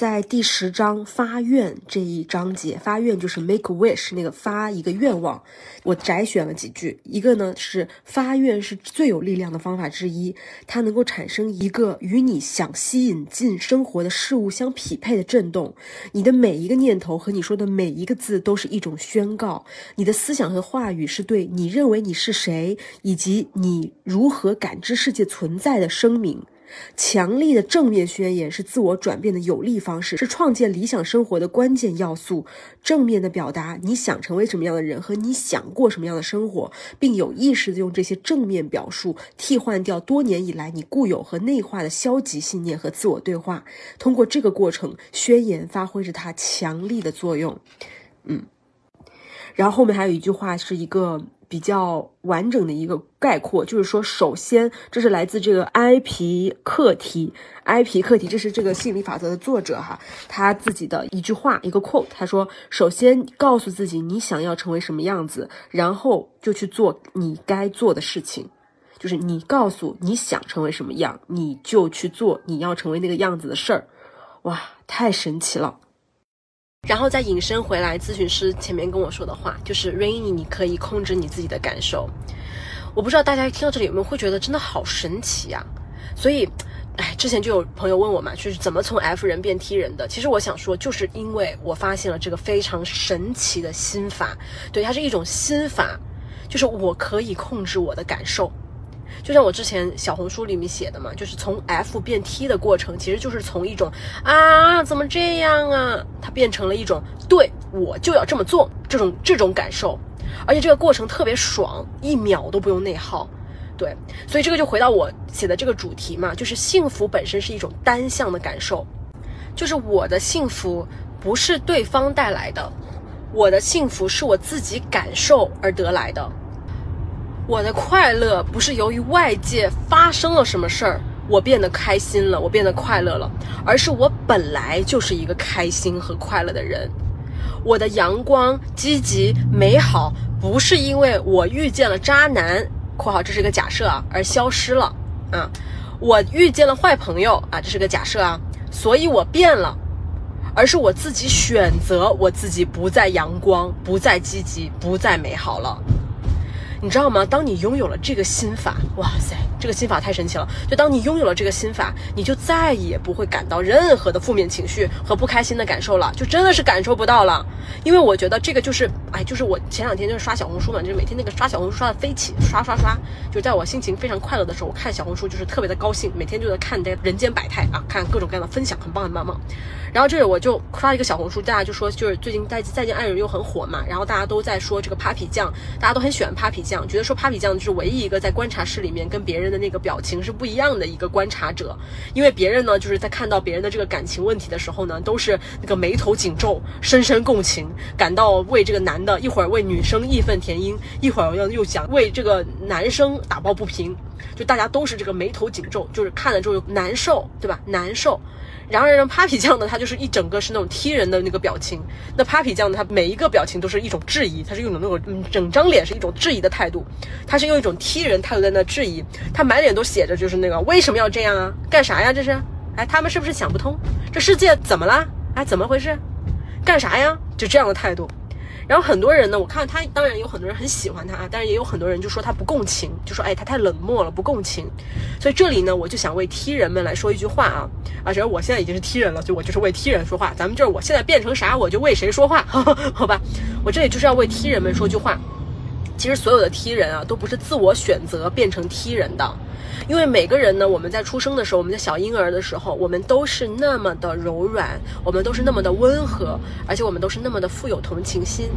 在第十章发愿这一章节，发愿就是 make wish 那个发一个愿望，我摘选了几句。一个呢是发愿是最有力量的方法之一，它能够产生一个与你想吸引进生活的事物相匹配的震动。你的每一个念头和你说的每一个字都是一种宣告，你的思想和话语是对你认为你是谁以及你如何感知世界存在的声明。强力的正面宣言是自我转变的有力方式，是创建理想生活的关键要素。正面的表达你想成为什么样的人和你想过什么样的生活，并有意识的用这些正面表述替换掉多年以来你固有和内化的消极信念和自我对话。通过这个过程，宣言发挥着它强力的作用。嗯，然后后面还有一句话，是一个。比较完整的一个概括，就是说，首先，这是来自这个埃皮克提，埃皮克提，这是这个吸引力法则的作者哈，他自己的一句话，一个 quote，他说，首先告诉自己你想要成为什么样子，然后就去做你该做的事情，就是你告诉你想成为什么样，你就去做你要成为那个样子的事儿，哇，太神奇了。然后再引申回来，咨询师前面跟我说的话，就是 Rainy，你可以控制你自己的感受。我不知道大家听到这里有没有会觉得真的好神奇呀？所以，哎，之前就有朋友问我嘛，就是怎么从 F 人变 T 人的？其实我想说，就是因为我发现了这个非常神奇的心法，对，它是一种心法，就是我可以控制我的感受。就像我之前小红书里面写的嘛，就是从 F 变 T 的过程，其实就是从一种啊怎么这样啊，它变成了一种对我就要这么做这种这种感受，而且这个过程特别爽，一秒都不用内耗，对，所以这个就回到我写的这个主题嘛，就是幸福本身是一种单向的感受，就是我的幸福不是对方带来的，我的幸福是我自己感受而得来的。我的快乐不是由于外界发生了什么事儿，我变得开心了，我变得快乐了，而是我本来就是一个开心和快乐的人。我的阳光、积极、美好，不是因为我遇见了渣男（括号这是个假设啊）而消失了啊。我遇见了坏朋友啊，这是个假设啊，所以我变了，而是我自己选择我自己不再阳光、不再积极、不再美好了。你知道吗？当你拥有了这个心法，哇塞，这个心法太神奇了！就当你拥有了这个心法，你就再也不会感到任何的负面情绪和不开心的感受了，就真的是感受不到了。因为我觉得这个就是，哎，就是我前两天就是刷小红书嘛，就是每天那个刷小红书刷的飞起，刷刷刷，就在我心情非常快乐的时候，我看小红书就是特别的高兴，每天就在看这人间百态啊，看各种各样的分享，很棒很棒棒。然后这里我就刷一个小红书，大家就说就是最近再再见爱人又很火嘛，然后大家都在说这个 Papi 酱，大家都很喜欢 Papi 酱酱，觉得说 Papi 酱就是唯一一个在观察室里面跟别人的那个表情是不一样的一个观察者，因为别人呢就是在看到别人的这个感情问题的时候呢，都是那个眉头紧皱，深深共情，感到为这个男的，一会儿为女生义愤填膺，一会儿又又想为这个男生打抱不平，就大家都是这个眉头紧皱，就是看了之后难受，对吧？难受。然而，让 Papi 酱呢，他就是一整个是那种踢人的那个表情。那 Papi 酱呢，他每一个表情都是一种质疑，他是用的那种嗯，整张脸是一种质疑的态度，他是用一种踢人态度在那质疑，他满脸都写着就是那个为什么要这样啊？干啥呀？这是？哎，他们是不是想不通这世界怎么了？哎，怎么回事？干啥呀？就这样的态度。然后很多人呢，我看他当然有很多人很喜欢他啊，但是也有很多人就说他不共情，就说哎他太冷漠了，不共情。所以这里呢，我就想为 T 人们来说一句话啊啊，只要我现在已经是 T 人了，所以我就是为 T 人说话。咱们就是我现在变成啥，我就为谁说话，(laughs) 好吧？我这里就是要为 T 人们说句话。其实所有的 T 人啊，都不是自我选择变成 T 人的。因为每个人呢，我们在出生的时候，我们在小婴儿的时候，我们都是那么的柔软，我们都是那么的温和，而且我们都是那么的富有同情心。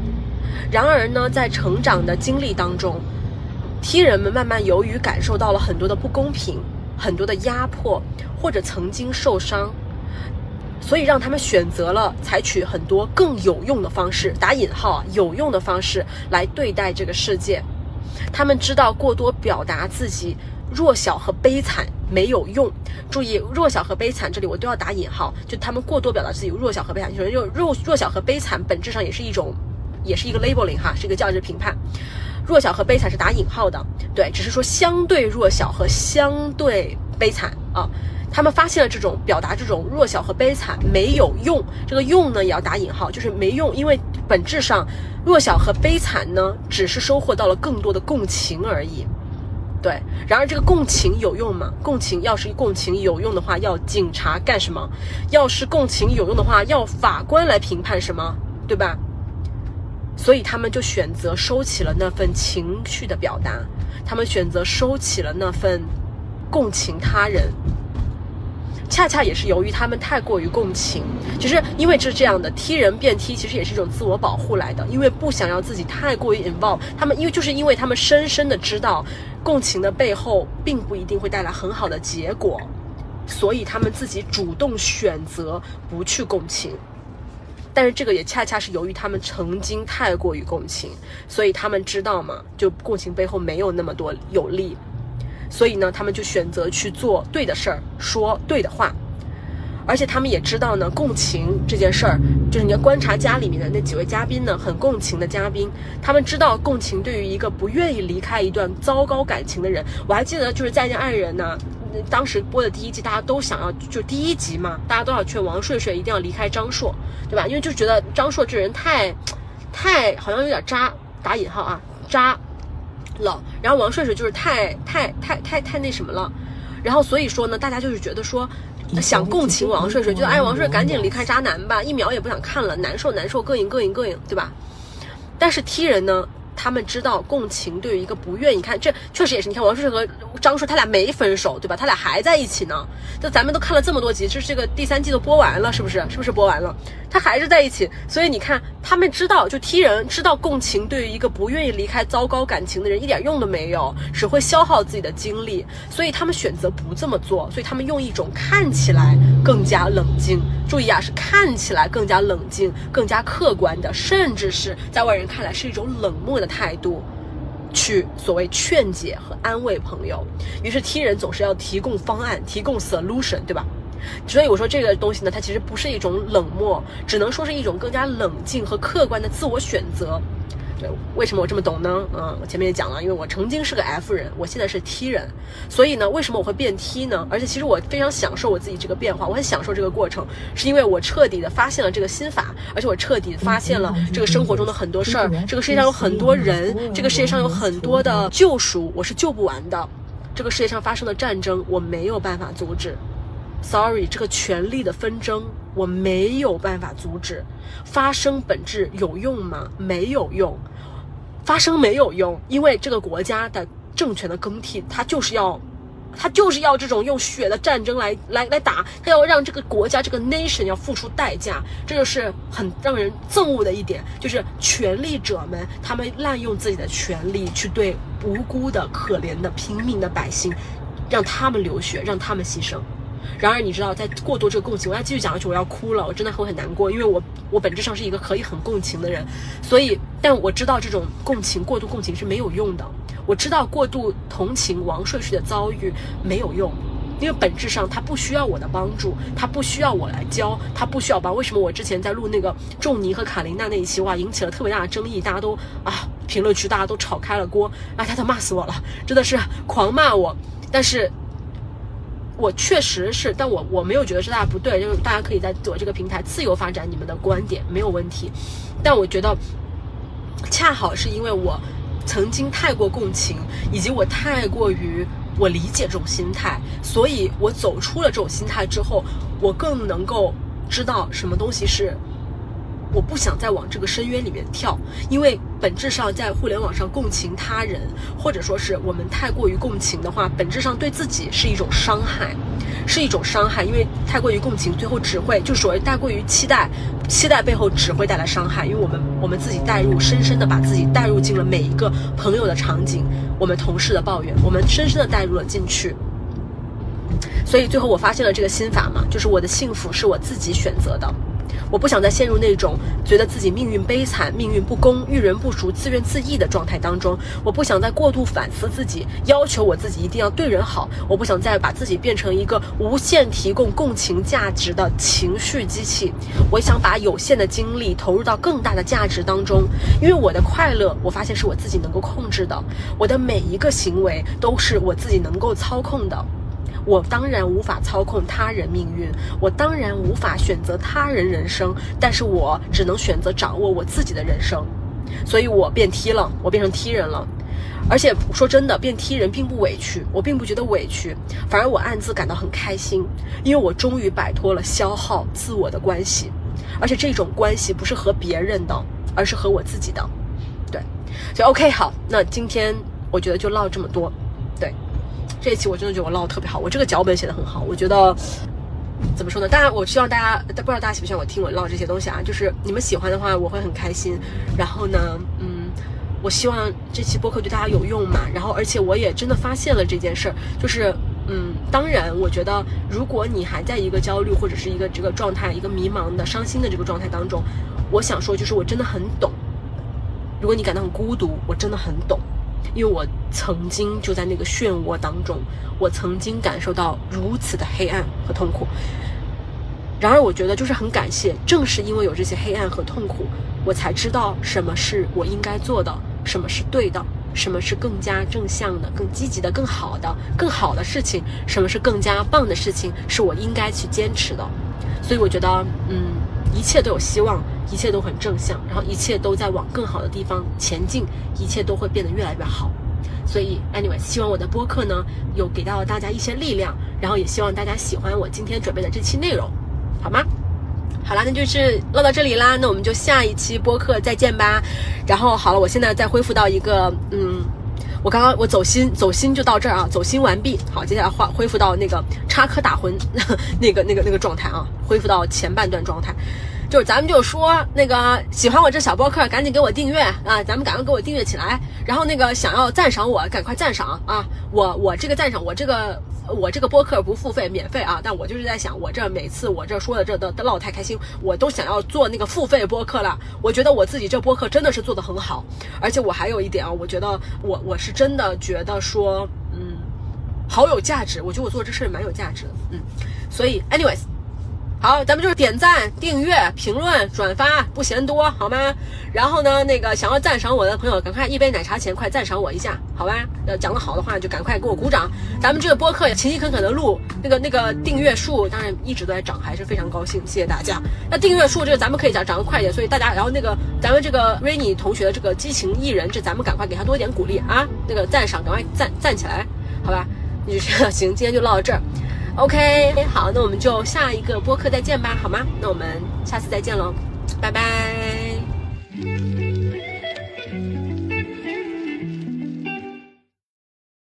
然而呢，在成长的经历当中，T 人们慢慢由于感受到了很多的不公平、很多的压迫，或者曾经受伤，所以让他们选择了采取很多更有用的方式（打引号，有用的方式）来对待这个世界。他们知道过多表达自己。弱小和悲惨没有用，注意弱小和悲惨这里我都要打引号，就他们过多表达自己弱小和悲惨，就是就弱弱小和悲惨本质上也是一种，也是一个 labeling 哈，是一个价值评判。弱小和悲惨是打引号的，对，只是说相对弱小和相对悲惨啊，他们发现了这种表达这种弱小和悲惨没有用，这个用呢也要打引号，就是没用，因为本质上弱小和悲惨呢只是收获到了更多的共情而已。对，然而这个共情有用吗？共情要是共情有用的话，要警察干什么？要是共情有用的话，要法官来评判什么？对吧？所以他们就选择收起了那份情绪的表达，他们选择收起了那份共情他人。恰恰也是由于他们太过于共情，其实因为是这样的，踢人变踢，其实也是一种自我保护来的，因为不想要自己太过于 involve。他们因为就是因为他们深深的知道，共情的背后并不一定会带来很好的结果，所以他们自己主动选择不去共情。但是这个也恰恰是由于他们曾经太过于共情，所以他们知道嘛，就共情背后没有那么多有利。所以呢，他们就选择去做对的事儿，说对的话，而且他们也知道呢，共情这件事儿，就是你要观察家里面的那几位嘉宾呢，很共情的嘉宾，他们知道共情对于一个不愿意离开一段糟糕感情的人，我还记得就是再见爱人呢，当时播的第一季，大家都想要就第一集嘛，大家都要劝王睡睡一定要离开张硕，对吧？因为就觉得张硕这人太，太好像有点渣，打引号啊，渣。了，然后王睡睡就是太太太太太那什么了，然后所以说呢，大家就是觉得说想共情王睡睡，觉得哎王睡赶紧离开渣男吧，一秒也不想看了，难受难受，膈应膈应膈应，对吧？但是 T 人呢？他们知道共情对于一个不愿意看，这确实也是。你看王叔和张硕他俩没分手，对吧？他俩还在一起呢。就咱们都看了这么多集，就是这个第三季都播完了，是不是？是不是播完了？他还是在一起。所以你看，他们知道，就踢人知道共情对于一个不愿意离开糟糕感情的人一点用都没有，只会消耗自己的精力。所以他们选择不这么做。所以他们用一种看起来更加冷静，注意啊，是看起来更加冷静、更加客观的，甚至是在外人看来是一种冷漠的态度。去所谓劝解和安慰朋友，于是踢人总是要提供方案，提供 solution，对吧？所以我说这个东西呢，它其实不是一种冷漠，只能说是一种更加冷静和客观的自我选择。对为什么我这么懂呢？嗯，我前面也讲了，因为我曾经是个 F 人，我现在是 T 人，所以呢，为什么我会变 T 呢？而且其实我非常享受我自己这个变化，我很享受这个过程，是因为我彻底的发现了这个心法，而且我彻底发现了这个生活中的很多事儿，这个世界上有很多人，这个世界上有很多的救赎，我是救不完的。这个世界上发生的战争，我没有办法阻止。Sorry，这个权力的纷争，我没有办法阻止。发生本质有用吗？没有用。发生没有用，因为这个国家的政权的更替，它就是要，它就是要这种用血的战争来来来打，它要让这个国家这个 nation 要付出代价，这就是很让人憎恶的一点，就是权力者们他们滥用自己的权力去对无辜的可怜的平民的百姓，让他们流血，让他们牺牲。然而，你知道，在过多这个共情，我要继续讲下去，我要哭了，我真的会很难过，因为我我本质上是一个可以很共情的人，所以，但我知道这种共情过度共情是没有用的，我知道过度同情王睡睡的遭遇没有用，因为本质上他不需要我的帮助，他不需要我来教，他不需要帮。为什么我之前在录那个仲尼和卡琳娜那一期，哇，引起了特别大的争议，大家都啊，评论区大家都炒开了锅，啊，他都骂死我了，真的是狂骂我，但是。我确实是，但我我没有觉得是大家不对，就是大家可以在我这个平台自由发展你们的观点，没有问题。但我觉得，恰好是因为我曾经太过共情，以及我太过于我理解这种心态，所以我走出了这种心态之后，我更能够知道什么东西是。我不想再往这个深渊里面跳，因为本质上在互联网上共情他人，或者说是我们太过于共情的话，本质上对自己是一种伤害，是一种伤害。因为太过于共情，最后只会就所谓太过于期待，期待背后只会带来伤害。因为我们我们自己带入，深深的把自己带入进了每一个朋友的场景，我们同事的抱怨，我们深深的带入了进去。所以最后我发现了这个心法嘛，就是我的幸福是我自己选择的。我不想再陷入那种觉得自己命运悲惨、命运不公、遇人不淑、自怨自艾的状态当中。我不想再过度反思自己，要求我自己一定要对人好。我不想再把自己变成一个无限提供共情价值的情绪机器。我想把有限的精力投入到更大的价值当中，因为我的快乐，我发现是我自己能够控制的。我的每一个行为都是我自己能够操控的。我当然无法操控他人命运，我当然无法选择他人人生，但是我只能选择掌握我自己的人生，所以我变 T 了，我变成 T 人了，而且说真的，变 T 人并不委屈，我并不觉得委屈，反而我暗自感到很开心，因为我终于摆脱了消耗自我的关系，而且这种关系不是和别人的，而是和我自己的，对，就 OK 好，那今天我觉得就唠这么多，这一期我真的觉得我唠的特别好，我这个脚本写的很好，我觉得怎么说呢？当然，我希望大家，不知道大家喜不喜欢我听我唠这些东西啊？就是你们喜欢的话，我会很开心。然后呢，嗯，我希望这期播客对大家有用嘛。然后，而且我也真的发现了这件事儿，就是，嗯，当然，我觉得如果你还在一个焦虑或者是一个这个状态，一个迷茫的、伤心的这个状态当中，我想说，就是我真的很懂。如果你感到很孤独，我真的很懂。因为我曾经就在那个漩涡当中，我曾经感受到如此的黑暗和痛苦。然而，我觉得就是很感谢，正是因为有这些黑暗和痛苦，我才知道什么是我应该做的，什么是对的，什么是更加正向的、更积极的、更好的、更好的事情，什么是更加棒的事情，是我应该去坚持的。所以，我觉得，嗯。一切都有希望，一切都很正向，然后一切都在往更好的地方前进，一切都会变得越来越好。所以，anyway，希望我的播客呢有给到大家一些力量，然后也希望大家喜欢我今天准备的这期内容，好吗？好啦，那就是唠到这里啦，那我们就下一期播客再见吧。然后好了，我现在再恢复到一个嗯。我刚刚我走心走心就到这儿啊，走心完毕。好，接下来恢恢复到那个插科打诨 (laughs) 那个那个那个状态啊，恢复到前半段状态。就是咱们就说那个喜欢我这小播客，赶紧给我订阅啊！咱们赶快给我订阅起来。然后那个想要赞赏我，赶快赞赏啊！我我这个赞赏我这个我这个播客不付费，免费啊！但我就是在想，我这每次我这说的这都都唠太开心，我都想要做那个付费播客了。我觉得我自己这播客真的是做的很好，而且我还有一点啊，我觉得我我是真的觉得说，嗯，好有价值。我觉得我做这事蛮有价值的，嗯。所以，anyways。好，咱们就是点赞、订阅、评论、转发，不嫌多，好吗？然后呢，那个想要赞赏我的朋友，赶快一杯奶茶钱，快赞赏我一下，好吧？呃，讲得好的话就赶快给我鼓掌。咱们这个播客也勤勤恳恳的录，那个那个订阅数当然一直都在涨，还是非常高兴，谢谢大家。那订阅数这个咱们可以讲涨得快一点，所以大家，然后那个咱们这个 Rainy 同学这个激情艺人，这咱们赶快给他多一点鼓励啊！那个赞赏，赶快赞赞起来，好吧？你这行，今天就唠到这儿。OK，好，那我们就下一个播客再见吧，好吗？那我们下次再见喽，拜拜。